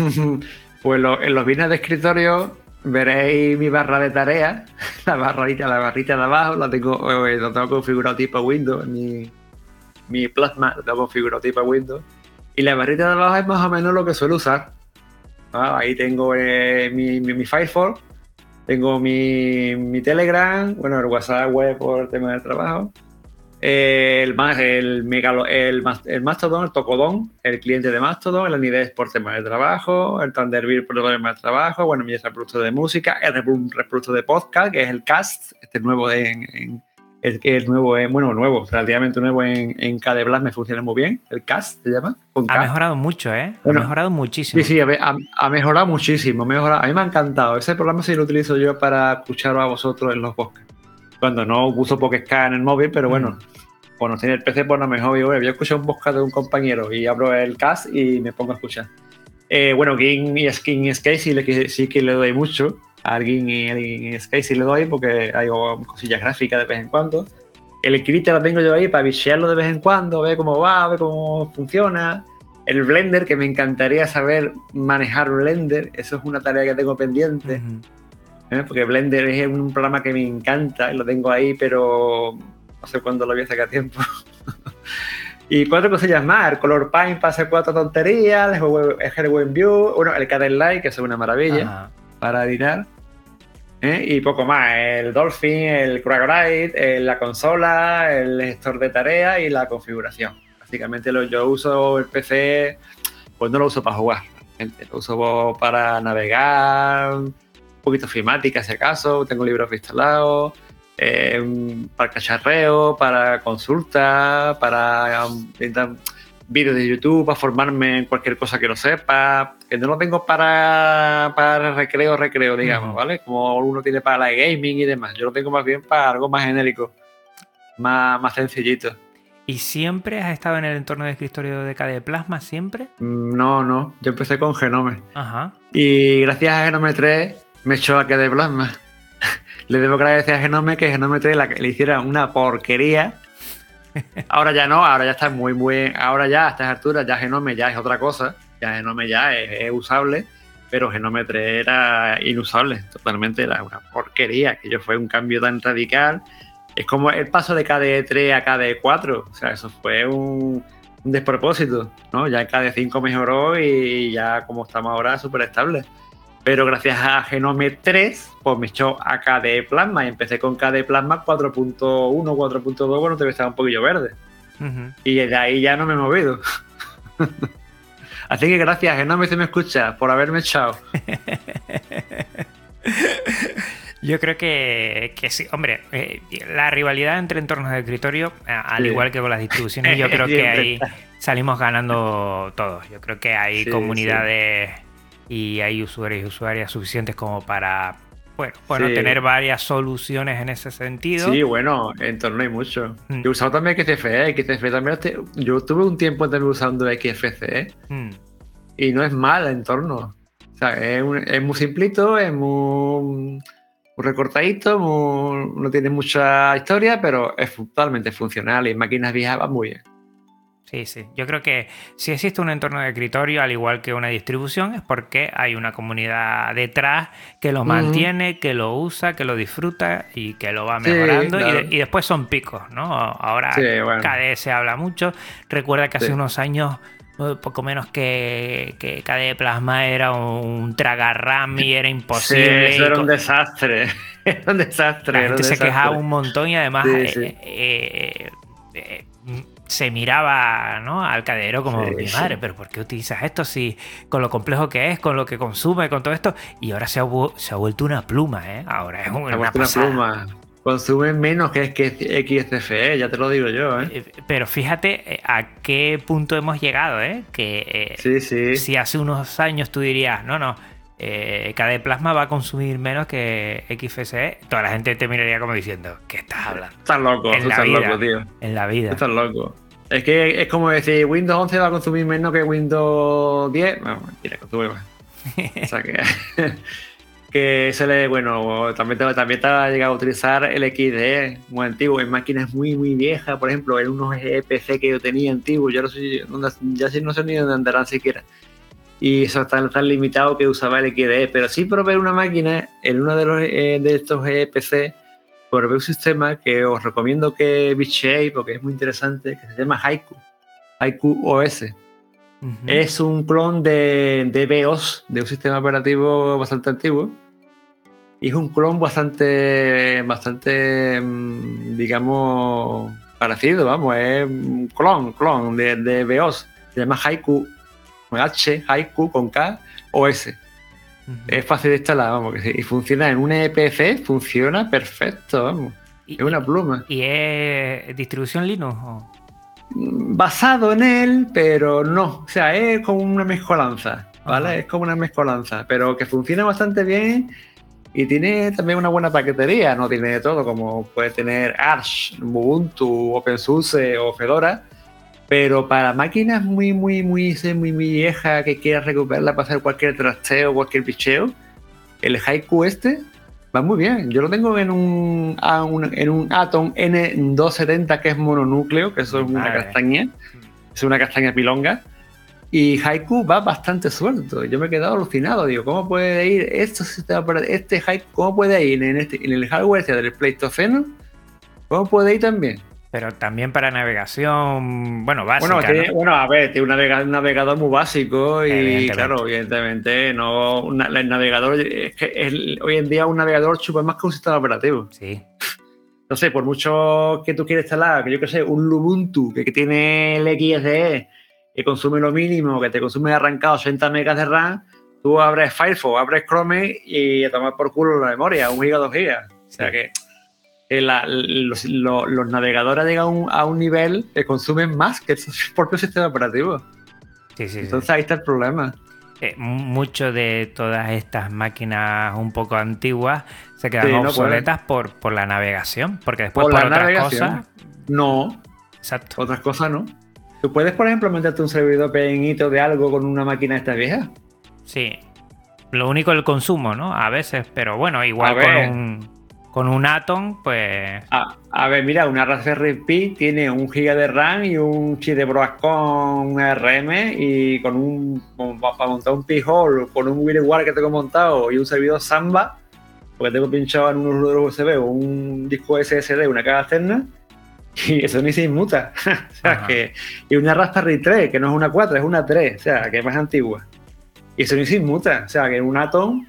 pues en los bienes de escritorio veréis mi barra de tareas, la barrita, la barrita de abajo, la tengo, eh, tengo configurado tipo Windows, mi, mi Plasma, lo tengo configurado tipo Windows. Y la barrita de abajo es más o menos lo que suelo usar. Ah, ahí tengo eh, mi, mi, Firefox, tengo mi, mi, Telegram, bueno, el WhatsApp web por tema del trabajo. El, el, megalo, el, el Mastodon, el Tocodon, el cliente de Mastodon, el Anides por tema de trabajo, el Thunderbird por tema de trabajo, bueno, mi reproductor de música, el reproductor de podcast, que es el Cast, este nuevo en, el es nuevo, bueno, nuevo, relativamente nuevo en, en me funciona muy bien. El CAST se llama. ha mejorado mucho, ¿eh? ha mejorado muchísimo. Sí, sí, ha, mejorado muchísimo. A mí me ha encantado. Ese programa sí lo utilizo yo para escuchar a vosotros en los bosques. Cuando no uso Pokesca en el móvil, pero bueno, mm. cuando tiene el PC, pues no mejor. Yo, voy a escuchar un podcast de un compañero y abro el CAST y me pongo a escuchar. Eh, bueno, King y Skin Skate sí, sí que le doy mucho alguien en, Sky si le doy porque hay cosillas gráficas de vez en cuando. El Script lo tengo yo ahí para viciarlo de vez en cuando, ver cómo va, ver cómo funciona. El Blender, que me encantaría saber manejar Blender, eso es una tarea que tengo pendiente. ¿Eh? Porque Blender es un programa que me encanta y lo tengo ahí, pero no sé cuándo lo voy a sacar tiempo. y cuatro cosillas más, el Color Paint para hacer cuatro tonterías, el Web View, bueno, el Cadet Light, que es una maravilla para editar. ¿eh? Y poco más, el Dolphin, el Cragorite, la consola, el gestor de tareas y la configuración. Básicamente lo, yo uso el PC, pues no lo uso para jugar, lo uso para navegar, poquito filmática si acaso, tengo libros instalados, eh, para cacharreo, para consulta, para um, vídeos de YouTube, para formarme en cualquier cosa que no sepa, que no lo tengo para, para recreo, recreo, digamos, ¿vale? Como uno tiene para la gaming y demás. Yo lo tengo más bien para algo más genérico, más, más sencillito. ¿Y siempre has estado en el entorno de escritorio de KDE Plasma? ¿Siempre? Mm, no, no. Yo empecé con Genome. Ajá. Y gracias a Genome 3 me echó a KDE Plasma. le debo agradecer a Genome que Genome 3 le hiciera una porquería Ahora ya no, ahora ya está muy, muy. Ahora ya a estas alturas ya Genome ya es otra cosa. Ya Genome ya es, usable, pero Genome 3 era inusable, totalmente. Era una porquería. Que fue un cambio tan radical. Es como el paso de KDE 3 a KDE 4. O sea, eso fue un, despropósito, ¿no? Ya KDE 5 mejoró y ya como estamos ahora, súper estable. Pero gracias a Genome 3, pues me echó a KDE Plasma y empecé con KDE Plasma 4.1, 4.2, bueno, te estaba un poquillo verde. Y de ahí ya no me he movido. Así que gracias, Genome, si me escucha, por haberme echado. Yo creo que, sí, hombre, eh, la rivalidad entre entornos de escritorio, al igual que con las distribuciones, yo creo que ahí salimos ganando todos. Yo creo que hay comunidades y hay usuarios y usuarias suficientes como para bueno, bueno tener varias soluciones en ese sentido. Sí, bueno, en torno hay mucho. Mm. Yo he usado también XFCE, XFCE también yo tuve un tiempo también usando XFCE mm. y no es mal en torno. O sea, es, muy simplito, es muy, recortadito, no tiene mucha historia, pero es totalmente funcional y en máquinas viejas va muy bien. Sí, sí. Yo creo que si existe un entorno de escritorio, al igual que una distribución, es porque hay una comunidad detrás que lo mantiene, que lo usa, que lo disfruta y que lo va mejorando. y, después son picos, ¿no? Ahora KDE se habla mucho. Recuerda que hace unos años poco menos que, que KDE Plasma era un tragarram y era imposible. eso era un desastre. era un desastre. La gente se quejaba un montón y además eh, eh, eh, se miraba ¿no? al cadero como mi madre, pero ¿por qué utilizas esto si con lo complejo que es, con lo que consume, con todo esto? Y ahora se ha, se ha vuelto una pluma, ¿eh? Ahora es una, una pluma. Consume menos que, que XCFE, ya te lo digo yo, ¿eh? ¿eh? Pero fíjate eh, a qué punto hemos llegado, ¿eh? Que sí, si hace unos años tú dirías, no, no, eh, KD Plasma va a consumir menos que XFCE, toda la gente te miraría como diciendo, ¿qué estás hablando? Estás loco, estás loco, tío. En la vida. Estás loco. Es que es como decir, Windows 11 va a consumir menos que Windows 10. Bueno, mentira, consume más. o sea que, que se le, bueno, también, también te ha llegado a utilizar el XDE muy antiguo, en máquinas muy, muy viejas, por ejemplo, en unos EPC que yo tenía antiguos, ya no sé, ya no sé ni dónde andarán siquiera y eso está tan limitado que usaba el XDE, pero sí probé una máquina en uno de, los, eh, de estos EPC, probé un sistema que os recomiendo que bichéis porque es muy interesante, que se llama Haiku, Haiku OS. Es un clon de, de BIOS, de un sistema operativo bastante antiguo. Y es un clon bastante, bastante, mm, digamos, parecido, vamos, es un clon, clon de, de BIOS. Se llama Haiku con H, Haiku, con K o S. Es fácil de instalar, vamos, y funciona en un EPC, funciona perfecto, vamos. es una pluma. ¿Y es distribución Linux? Basado en él, pero no. O sea, es como una mezcolanza, ¿vale? Es como una mezcolanza, pero que funciona bastante bien y tiene también una buena paquetería, no tiene de todo, como puede tener Arch, Ubuntu, OpenSUSE o Fedora pero para máquinas muy, muy, muy, muy, muy viejas que quieras recuperarla para hacer cualquier trasteo, cualquier picheo, el Haiku este va muy bien. Yo lo tengo en un, en un Atom N270 que es mononúcleo, que eso es una castaña, es una castaña pilonga. Y Haiku va bastante suelto. Yo me he quedado alucinado. Digo, ¿cómo puede ir esto, este Haiku, cómo puede ir en, este, en el hardware este del Pleistoceno? ¿Cómo puede ir también? Pero también para navegación, bueno, básica. Bueno, bueno a ver, tiene un navegador, muy básico y claro, evidentemente no el navegador es que hoy en día un navegador chupa más que un sistema operativo. Sí. No sé, por mucho que tú quieras instalar, que yo qué sé, un Lubuntu que, tiene el XDE, que consume lo mínimo, que te consume arrancado 80 megas de RAM, tú abres Firefox, abres Chrome y a tomar por culo la memoria, un giga, dos gigas. O sea que los, navegadores llegan a un, nivel que consumen más que el propio sistema operativo. Entonces ahí está el problema. Eh, mucho de todas estas máquinas un poco antiguas se quedan obsoletas por, por la navegación, porque después por, otras cosas. No. Exacto. Otras cosas no. ¿Tú puedes, por ejemplo, meterte un servidor pequeñito de algo con una máquina esta vieja? Sí. Lo único el consumo, ¿no? A veces, pero bueno, igual con un con un Atom, pues. A, ver, mira, una Raspberry Pi tiene un GB de RAM y un chip de Broadcom RM y con un. para montar un Pi-hole, con un WireGuard que tengo montado y un servidor Samba, porque tengo pinchado en un USB o un disco SSD, una caja externa, y eso ni se inmuta. o sea, que, y una Raspberry 3, que no es una 4, es una 3, o sea, que es más antigua. Y eso ni se inmuta. O sea, que un Atom,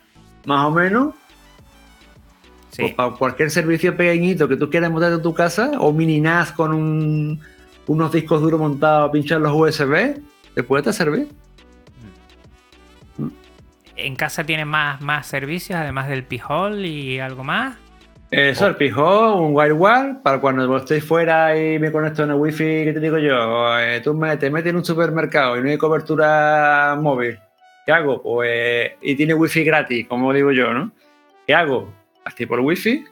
más o menos, pues para cualquier servicio pequeñito que tú quieras montar en tu casa, o mini NAS con unos discos duros montados a pinchar los USB, te puede servir. ¿En casa tienes más, más servicios, además del Pijol y algo más? Eso, el Pijol, un WireWare, para cuando estéis fuera y me conecto en el Wi-Fi, ¿qué te digo yo? Eh, tú me, te metes en un supermercado y no hay cobertura móvil. ¿Qué hago? Pues, y tiene Wi-Fi gratis, como digo yo, ¿no? ¿Qué hago? Así por wifi,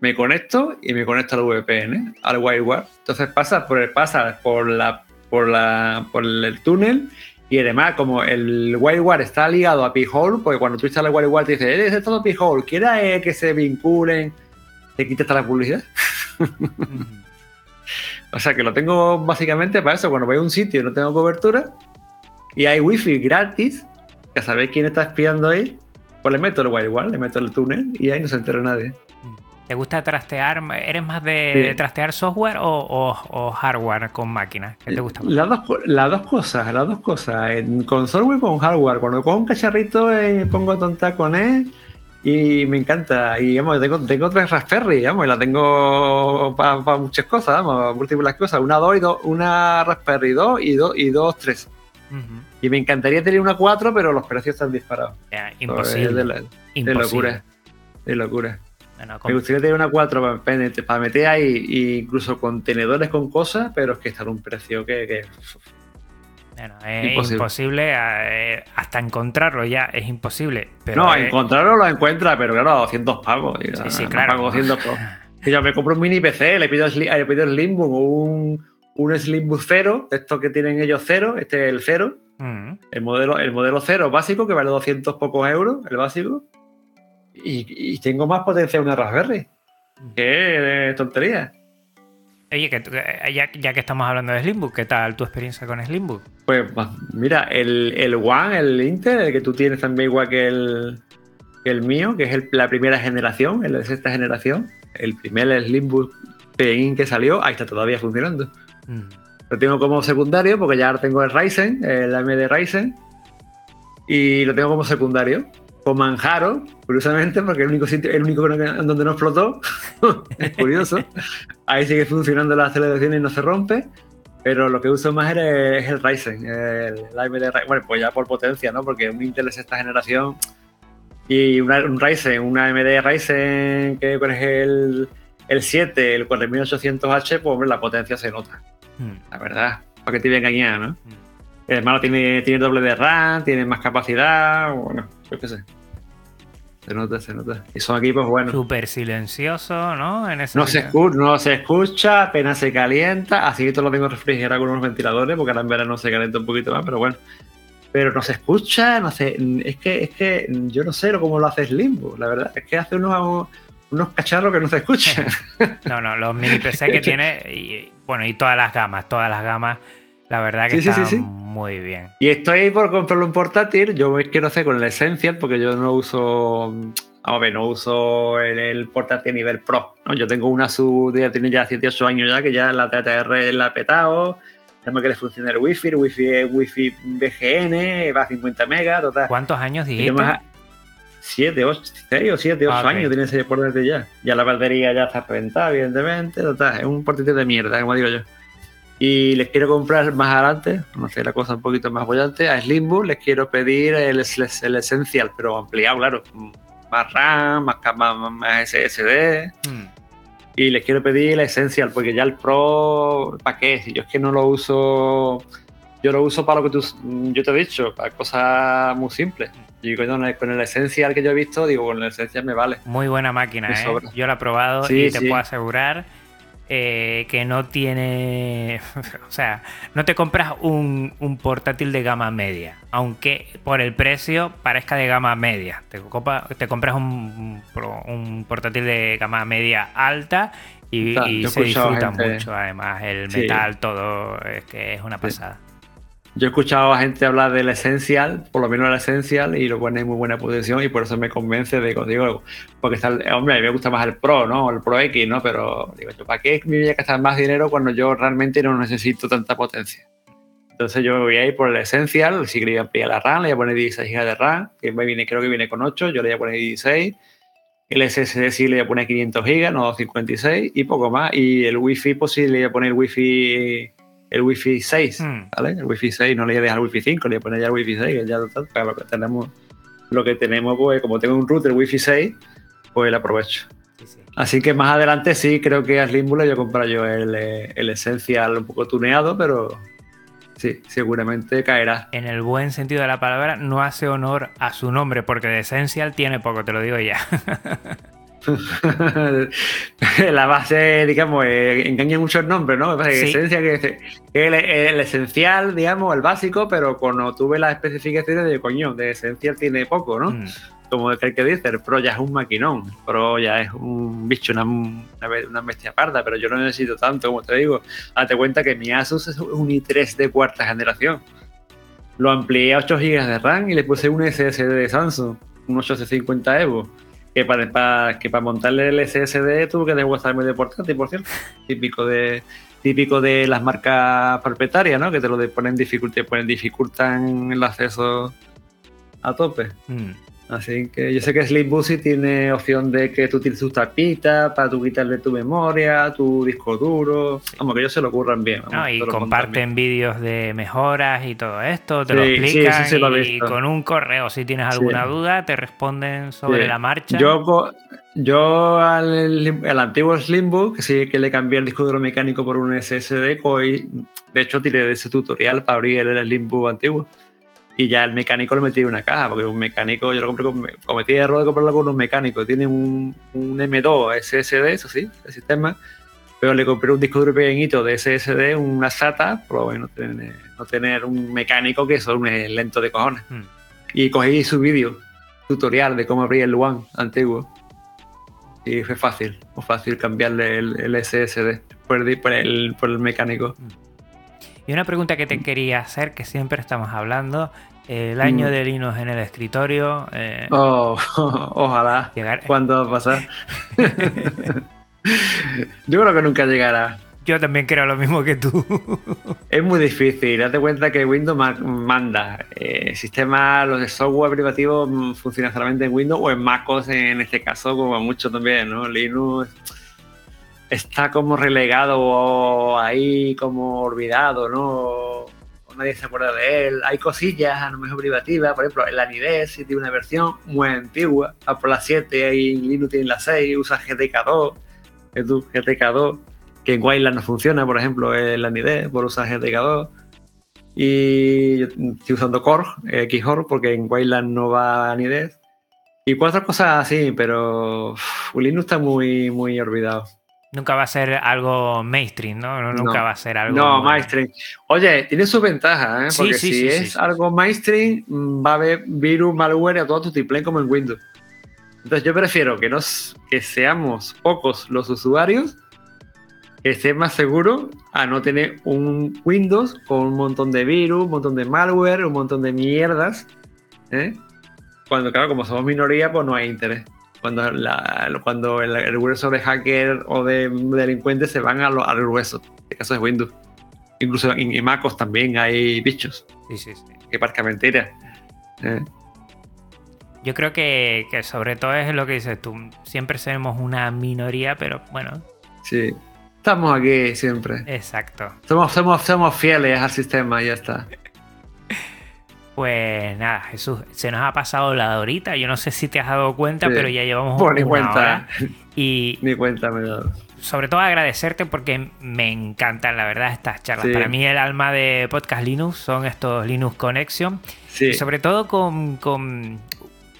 me conecto y me conecto al VPN, al WireGuard. Entonces pasa por el, pasa por la, por la, por el túnel y además como el WireGuard está ligado a P-Hole, porque cuando tú instalas el WireGuard te dice, eres todo P-Hole, ¿quieres que se vinculen? Te quitas la publicidad. O sea que lo tengo básicamente para eso. Cuando voy a un sitio y no tengo cobertura y hay wifi gratis, que sabéis quién está espiando ahí, pues le meto el igual, le meto el túnel y ahí no se entera nadie. ¿Te gusta trastear? ¿Eres más de trastear software o, hardware con máquinas? ¿Qué te gusta Las dos, las dos cosas, las dos cosas. con software y con hardware. Cuando cojo un cacharrito eh, pongo tonta con él y me encanta. Y vamos, tengo, tengo tres Raspberry, vamos, y la tengo para muchas cosas, vamos, múltiples cosas. Una 2 y dos, una Raspberry 2 y dos y dos 3. Y me encantaría tener una 4, pero los precios están disparados. imposible. de, locura. De locura. Me gustaría tener una 4 para, meter ahí incluso contenedores con cosas, pero es que está en un precio que... Bueno, es imposible, eh, hasta encontrarlo ya es imposible. no, encontrarlo lo encuentra, pero claro, a 200 pavos. Sí, sí, claro. Pago 200 pavos. yo me compro un mini PC, le pido, le pido el Slimbook o un, un Slimbook 0, esto que tienen ellos cero, este es el 0. Mm. El modelo, el modelo 0 básico, que vale 200 pocos euros, el básico. Y, tengo más potencia una Raspberry. Mm. Qué tontería. Oye, que, ya, ya, que estamos hablando de Slimbook, ¿qué tal tu experiencia con Slimbook? Pues mira, el, el One, el Intel, el que tú tienes también igual que el, el mío, que es la primera generación, el de sexta generación, el primer Slimbook Pein que salió, ahí está todavía funcionando. Lo tengo como secundario porque ya tengo el Ryzen, el AMD Ryzen, y lo tengo como secundario con Manjaro, curiosamente, porque el único sitio, el único donde no explotó, es curioso. Ahí sigue funcionando la aceleración y no se rompe, pero lo que uso más es el Ryzen, el, AMD Ryzen. Bueno, pues ya por potencia, ¿no? Porque un Intel es esta generación y un Ryzen, un AMD Ryzen que es el, el 7, el 4800H, pues la potencia se nota. Hmm. La verdad, para que te voy a engañar, ¿no? Hmm. El hermano tiene, tiene doble de RAM, tiene más capacidad, bueno, yo qué sé. Se nota, se nota. Y son equipos buenos. Súper silencioso, ¿no? no, se escucha, no se escucha, apenas se calienta. Así que todo lo tengo refrigerado con unos ventiladores, porque ahora en verano se calienta un poquito más, pero bueno. Pero no se escucha, no sé. Es que, es que yo no sé cómo lo hace Limbo, la verdad. Es que hace unos, unos cacharros que no se escuchan. no, no, los mini PC que tiene, y, bueno, y todas las gamas, todas las gamas la verdad que está muy bien. Y estoy por comprarlo un portátil. Yo quiero hacer con el Essential porque yo no uso. A ver, no uso el, portátil a nivel pro. Yo tengo una sub, ya tiene ya 7 8 años ya, que ya la TTR la ha petado. Tengo que le funcione el Wi-Fi. El Wi-Fi es Wi-Fi BGN, va a 50 megas, total. ¿Cuántos años dijiste? 7, 8, 6 o 7, 8 años tiene ese portátil ya. Ya la batería ya está reventada, evidentemente. Total, es un portátil de mierda, como digo yo y les quiero comprar más adelante, no sé, la cosa un poquito más bollante, a Slimbook les quiero pedir el, el, Essential, pero ampliado, claro, más RAM, más, más, SSD. Mm. Y les quiero pedir el Essential, porque ya el Pro, ¿para qué? Si yo es que no lo uso, yo lo uso para lo que tú, yo te he dicho, para cosas muy simples. Y con el, con el Essential que yo he visto, digo, con el Essential me vale. Muy buena máquina, ¿eh? Yo la he probado y te puedo asegurar eh, que no tiene, o sea, no te compras un, portátil de gama media, aunque por el precio parezca de gama media. Te, te compras un, portátil de gama media alta y, se disfruta mucho, además, el metal, todo, es que es una pasada. Yo he escuchado a gente hablar del esencial, por lo menos el esencial, y lo pone en muy buena posición y por eso me convence de, digo, porque está, hombre, a mí me gusta más el Pro, ¿no? El Pro X, ¿no? Pero digo, ¿para qué me voy a gastar más dinero cuando yo realmente no necesito tanta potencia? Entonces yo me voy a ir por el esencial, si quería ampliar la RAM, le voy a poner 16 GB de RAM, que viene, creo que viene con 8, yo le voy a poner 16. El SSD sí le voy a poner 500 GB, no 256, y poco más. Y el Wi-Fi, pues sí le voy a poner Wi-Fi el Wi-Fi 6, hmm. ¿vale? El Wi-Fi 6, no le voy a dejar el Wi-Fi 5, le voy a poner ya el Wi-Fi 6, que ya para lo que tenemos, lo que tenemos, pues como tengo un router Wi-Fi 6, pues lo aprovecho. Así que más adelante sí, creo que a Slimbula yo compraré yo el, el Essential un poco tuneado, pero sí, seguramente caerá. En el buen sentido de la palabra, no hace honor a su nombre, porque de Essential tiene poco, te lo digo ya. la base, digamos, eh, engaña mucho el nombre, ¿no? esencia que es el, esencial, digamos, el básico, pero cuando tuve las especificaciones de coño, de esencial tiene poco, ¿no? Mm. como el que dice, el Pro ya es un maquinón. El Pro ya es un bicho, una, una, bestia parda, pero yo no necesito tanto, como te digo. Date cuenta que mi Asus es un i3 de cuarta generación. Lo amplié a 8 GB de RAM y le puse un SSD de Samsung, un 850 Evo. Que para, que para montarle el SSD tuve que desguazarme de portátil, por cierto. Típico de, típico de las marcas propietarias, ¿no? Que te lo ponen dificultad, ponen dificultan el acceso a tope. Mm. Así que yo sé que Slim Busy tiene opción de que tú tienes tus tapitas para tú quitarle tu memoria, tu disco duro. Vamos, que ellos se lo ocurran bien. y comparten vídeos de mejoras y todo esto, te lo explican. y con un correo, si tienes alguna duda, te responden sobre la marcha. Yo, yo al, antiguo Slimbook, que sí que le cambié el disco duro mecánico por un SSD, hoy, de hecho tiré de ese tutorial para abrir el Slimbook antiguo y ya el mecánico lo metí en una caja, porque un mecánico, yo lo compré con, cometí el error de comprarlo con un mecánico, tiene un, un M2 SSD, eso sí, el sistema, pero le compré un disco duro pequeñito de SSD, una SATA, por no tener, no tener un mecánico que es un lento de cojones. Hmm. Y cogí su vídeo, tutorial de cómo abrir el One antiguo. Y fue fácil, fue fácil cambiarle el, SSD por el, por el, por el mecánico. Hmm. Y una pregunta que te quería hacer, que siempre estamos hablando, el año mm. de Linux en el escritorio. Eh, oh, ojalá. ¿Cuándo va a pasar? Yo creo que nunca llegará. Yo también creo lo mismo que tú. es muy difícil. Date cuenta que Windows manda. Eh, sistema, los de software privativo mm, funcionan solamente en Windows o en MacOS en este caso, como mucho también, ¿no? Linux está como relegado o ahí como olvidado, ¿no? nadie se acuerda de él. Hay cosillas a lo mejor privativas, por ejemplo, el Anides tiene una versión muy antigua, por la 7 y Linux tiene la 6, usa GTK2, GTK2, que en Wayland no funciona, por ejemplo, el Anides por usar GTK2. Y estoy usando Core, Xcore, porque en Wayland no va Anides. Y cuatro cosas así, pero Linux está muy, muy olvidado. Nunca va a ser algo mainstream, ¿no? Nunca va a ser algo. No, mainstream. Oye, tiene sus ventajas, ¿eh? Porque si es algo mainstream, mm, va a haber virus, malware a todo tu triple como en Windows. Entonces, yo prefiero que, nos, que seamos pocos los usuarios, que esté más seguro a no tener un Windows con un montón de virus, un montón de malware, un montón de mierdas. ¿eh? Cuando, claro, como somos minoría, pues no hay interés cuando, cuando el, grueso de hacker o de delincuente se van al grueso, en este caso de Windows. Incluso en, MacOS también hay bichos. Sí, sí, sí. Que parezca mentira. ¿eh? Yo creo que, sobre todo es lo que dices tú. Siempre seremos una minoría, pero bueno. Sí. Estamos aquí siempre. Exacto. Somos, somos, somos fieles al sistema y ya está. Pues nada, Jesús, se nos ha pasado la horita. Yo no sé si te has dado cuenta, pero ya llevamos Por una ni cuenta. Y ni cuenta me Sobre todo agradecerte porque me encantan, la verdad, estas charlas. Para mí el alma de Podcast Linux son estos Linux Connection. Y sobre todo con,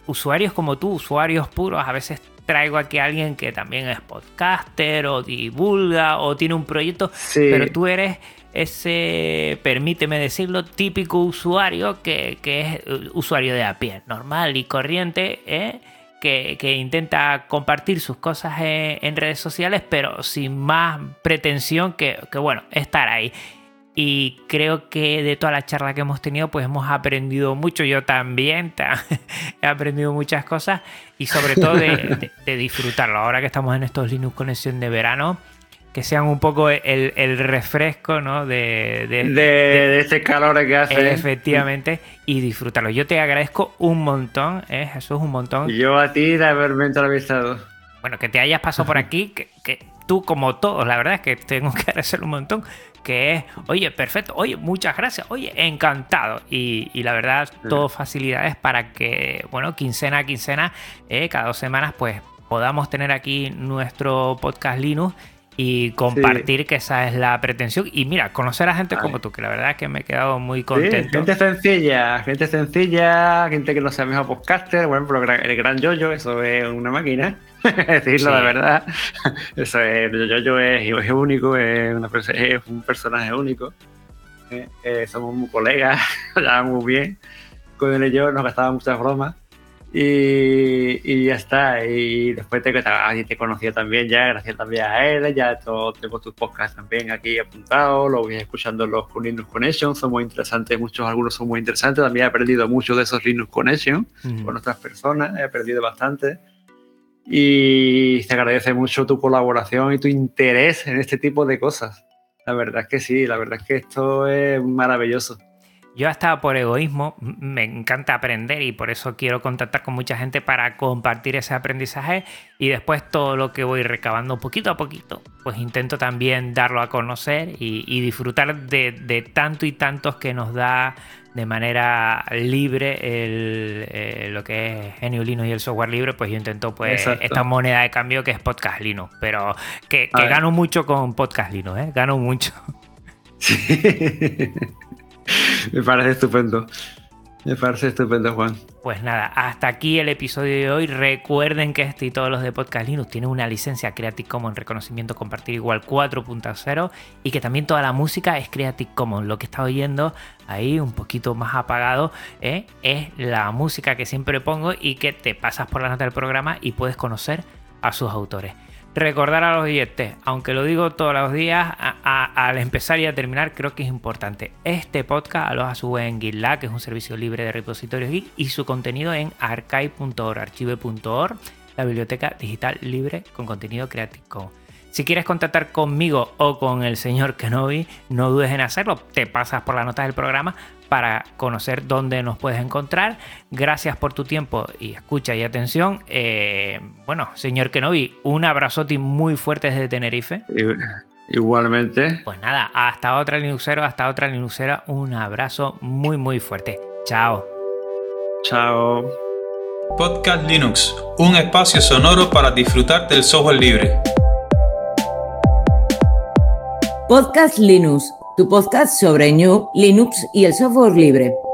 usuarios como tú, usuarios puros. A veces traigo aquí a alguien que también es podcaster o divulga o tiene un proyecto, pero tú eres ese, permíteme decirlo, típico usuario que, es usuario de a pie, normal y corriente, ¿eh? que, intenta compartir sus cosas en, redes sociales, pero sin más pretensión que, bueno, estar ahí. Y creo que de toda la charla que hemos tenido, pues hemos aprendido mucho. Yo también he aprendido muchas cosas y sobre todo de, de disfrutarlo. Ahora que estamos en estos Linux Conexión de verano, que sean un poco el, refresco, ¿no? De, de, este calor que hace. Efectivamente, y disfrutarlo. Yo te agradezco un montón, ¿eh? Es un montón. Yo a ti de haberme entrevistado. Bueno, que te hayas pasado por aquí, que, tú como todos, la verdad es que tengo que agradecer un montón, que es, oye, perfecto, oye, muchas gracias, oye, encantado. Y, la verdad, todo facilidades para que, bueno, quincena a quincena, eh, cada dos semanas, pues podamos tener aquí nuestro podcast Linux y compartir que esa es la pretensión. Y mira, conocer a gente como tú, que la verdad es que me he quedado muy contento. gente sencilla, gente sencilla, gente que no sea mejor podcaster, por ejemplo, el gran Yoyo, eso es una máquina, decirlo de verdad. Eso es, Yoyo es, es único, es, una, es un personaje único. Eh, eh, somos muy colegas, muy bien. Con él y yo nos gastábamos muchas bromas. Y, ya está. Y después te, te conocía también ya, gracias también a él. Ya todo, tengo tus podcasts también aquí apuntados. Lo voy escuchando los Linux Connection. Son muy interesantes. Muchos, algunos son muy interesantes. También he aprendido mucho de esos Linux Connection con otras personas. He aprendido bastante. Y te agradece mucho tu colaboración y tu interés en este tipo de cosas. La verdad es que sí, la verdad es que esto es maravilloso. Yo hasta por egoísmo me encanta aprender y por eso quiero contactar con mucha gente para compartir ese aprendizaje y después todo lo que voy recabando poquito a poquito, pues intento también darlo a conocer y, disfrutar de, tanto y tantos que nos da de manera libre eh, lo que es Genio Linux y el software libre, pues yo intento pues esta moneda de cambio que es Podcast Linux, pero que, gano mucho con Podcast Linux, ¿eh? gano mucho. Sí. Me parece estupendo. Me parece estupendo, Juan. Pues nada, hasta aquí el episodio de hoy. Recuerden que este y todos los de Podcast Linux tienen una licencia Creative Commons reconocimiento compartir igual 4.0 y que también toda la música es Creative Commons. Lo que está oyendo ahí un poquito más apagado ¿eh? es la música que siempre pongo y que te pasas por la nota del programa y puedes conocer a sus autores recordar a los oyentes, aunque lo digo todos los días, al empezar y a terminar, creo que es importante. Este podcast lo sube en GitLab, que es un servicio libre de repositorios y su contenido en archive.org, archive.org, la biblioteca digital libre con contenido creativo. Si quieres contactar conmigo o con el señor Kenobi, no dudes en hacerlo. Te pasas por las notas del programa para conocer dónde nos puedes encontrar. Gracias por tu tiempo y escucha y atención. Eh, bueno, señor Kenobi, un abrazote muy fuerte desde Tenerife. Igualmente. Pues nada, hasta otra Linuxero, hasta otra Linuxera. Un abrazo muy, muy fuerte. Chao. Chao. Podcast Linux, un espacio sonoro para disfrutar del software libre. Podcast Linux, tu podcast sobre New, Linux y el software libre.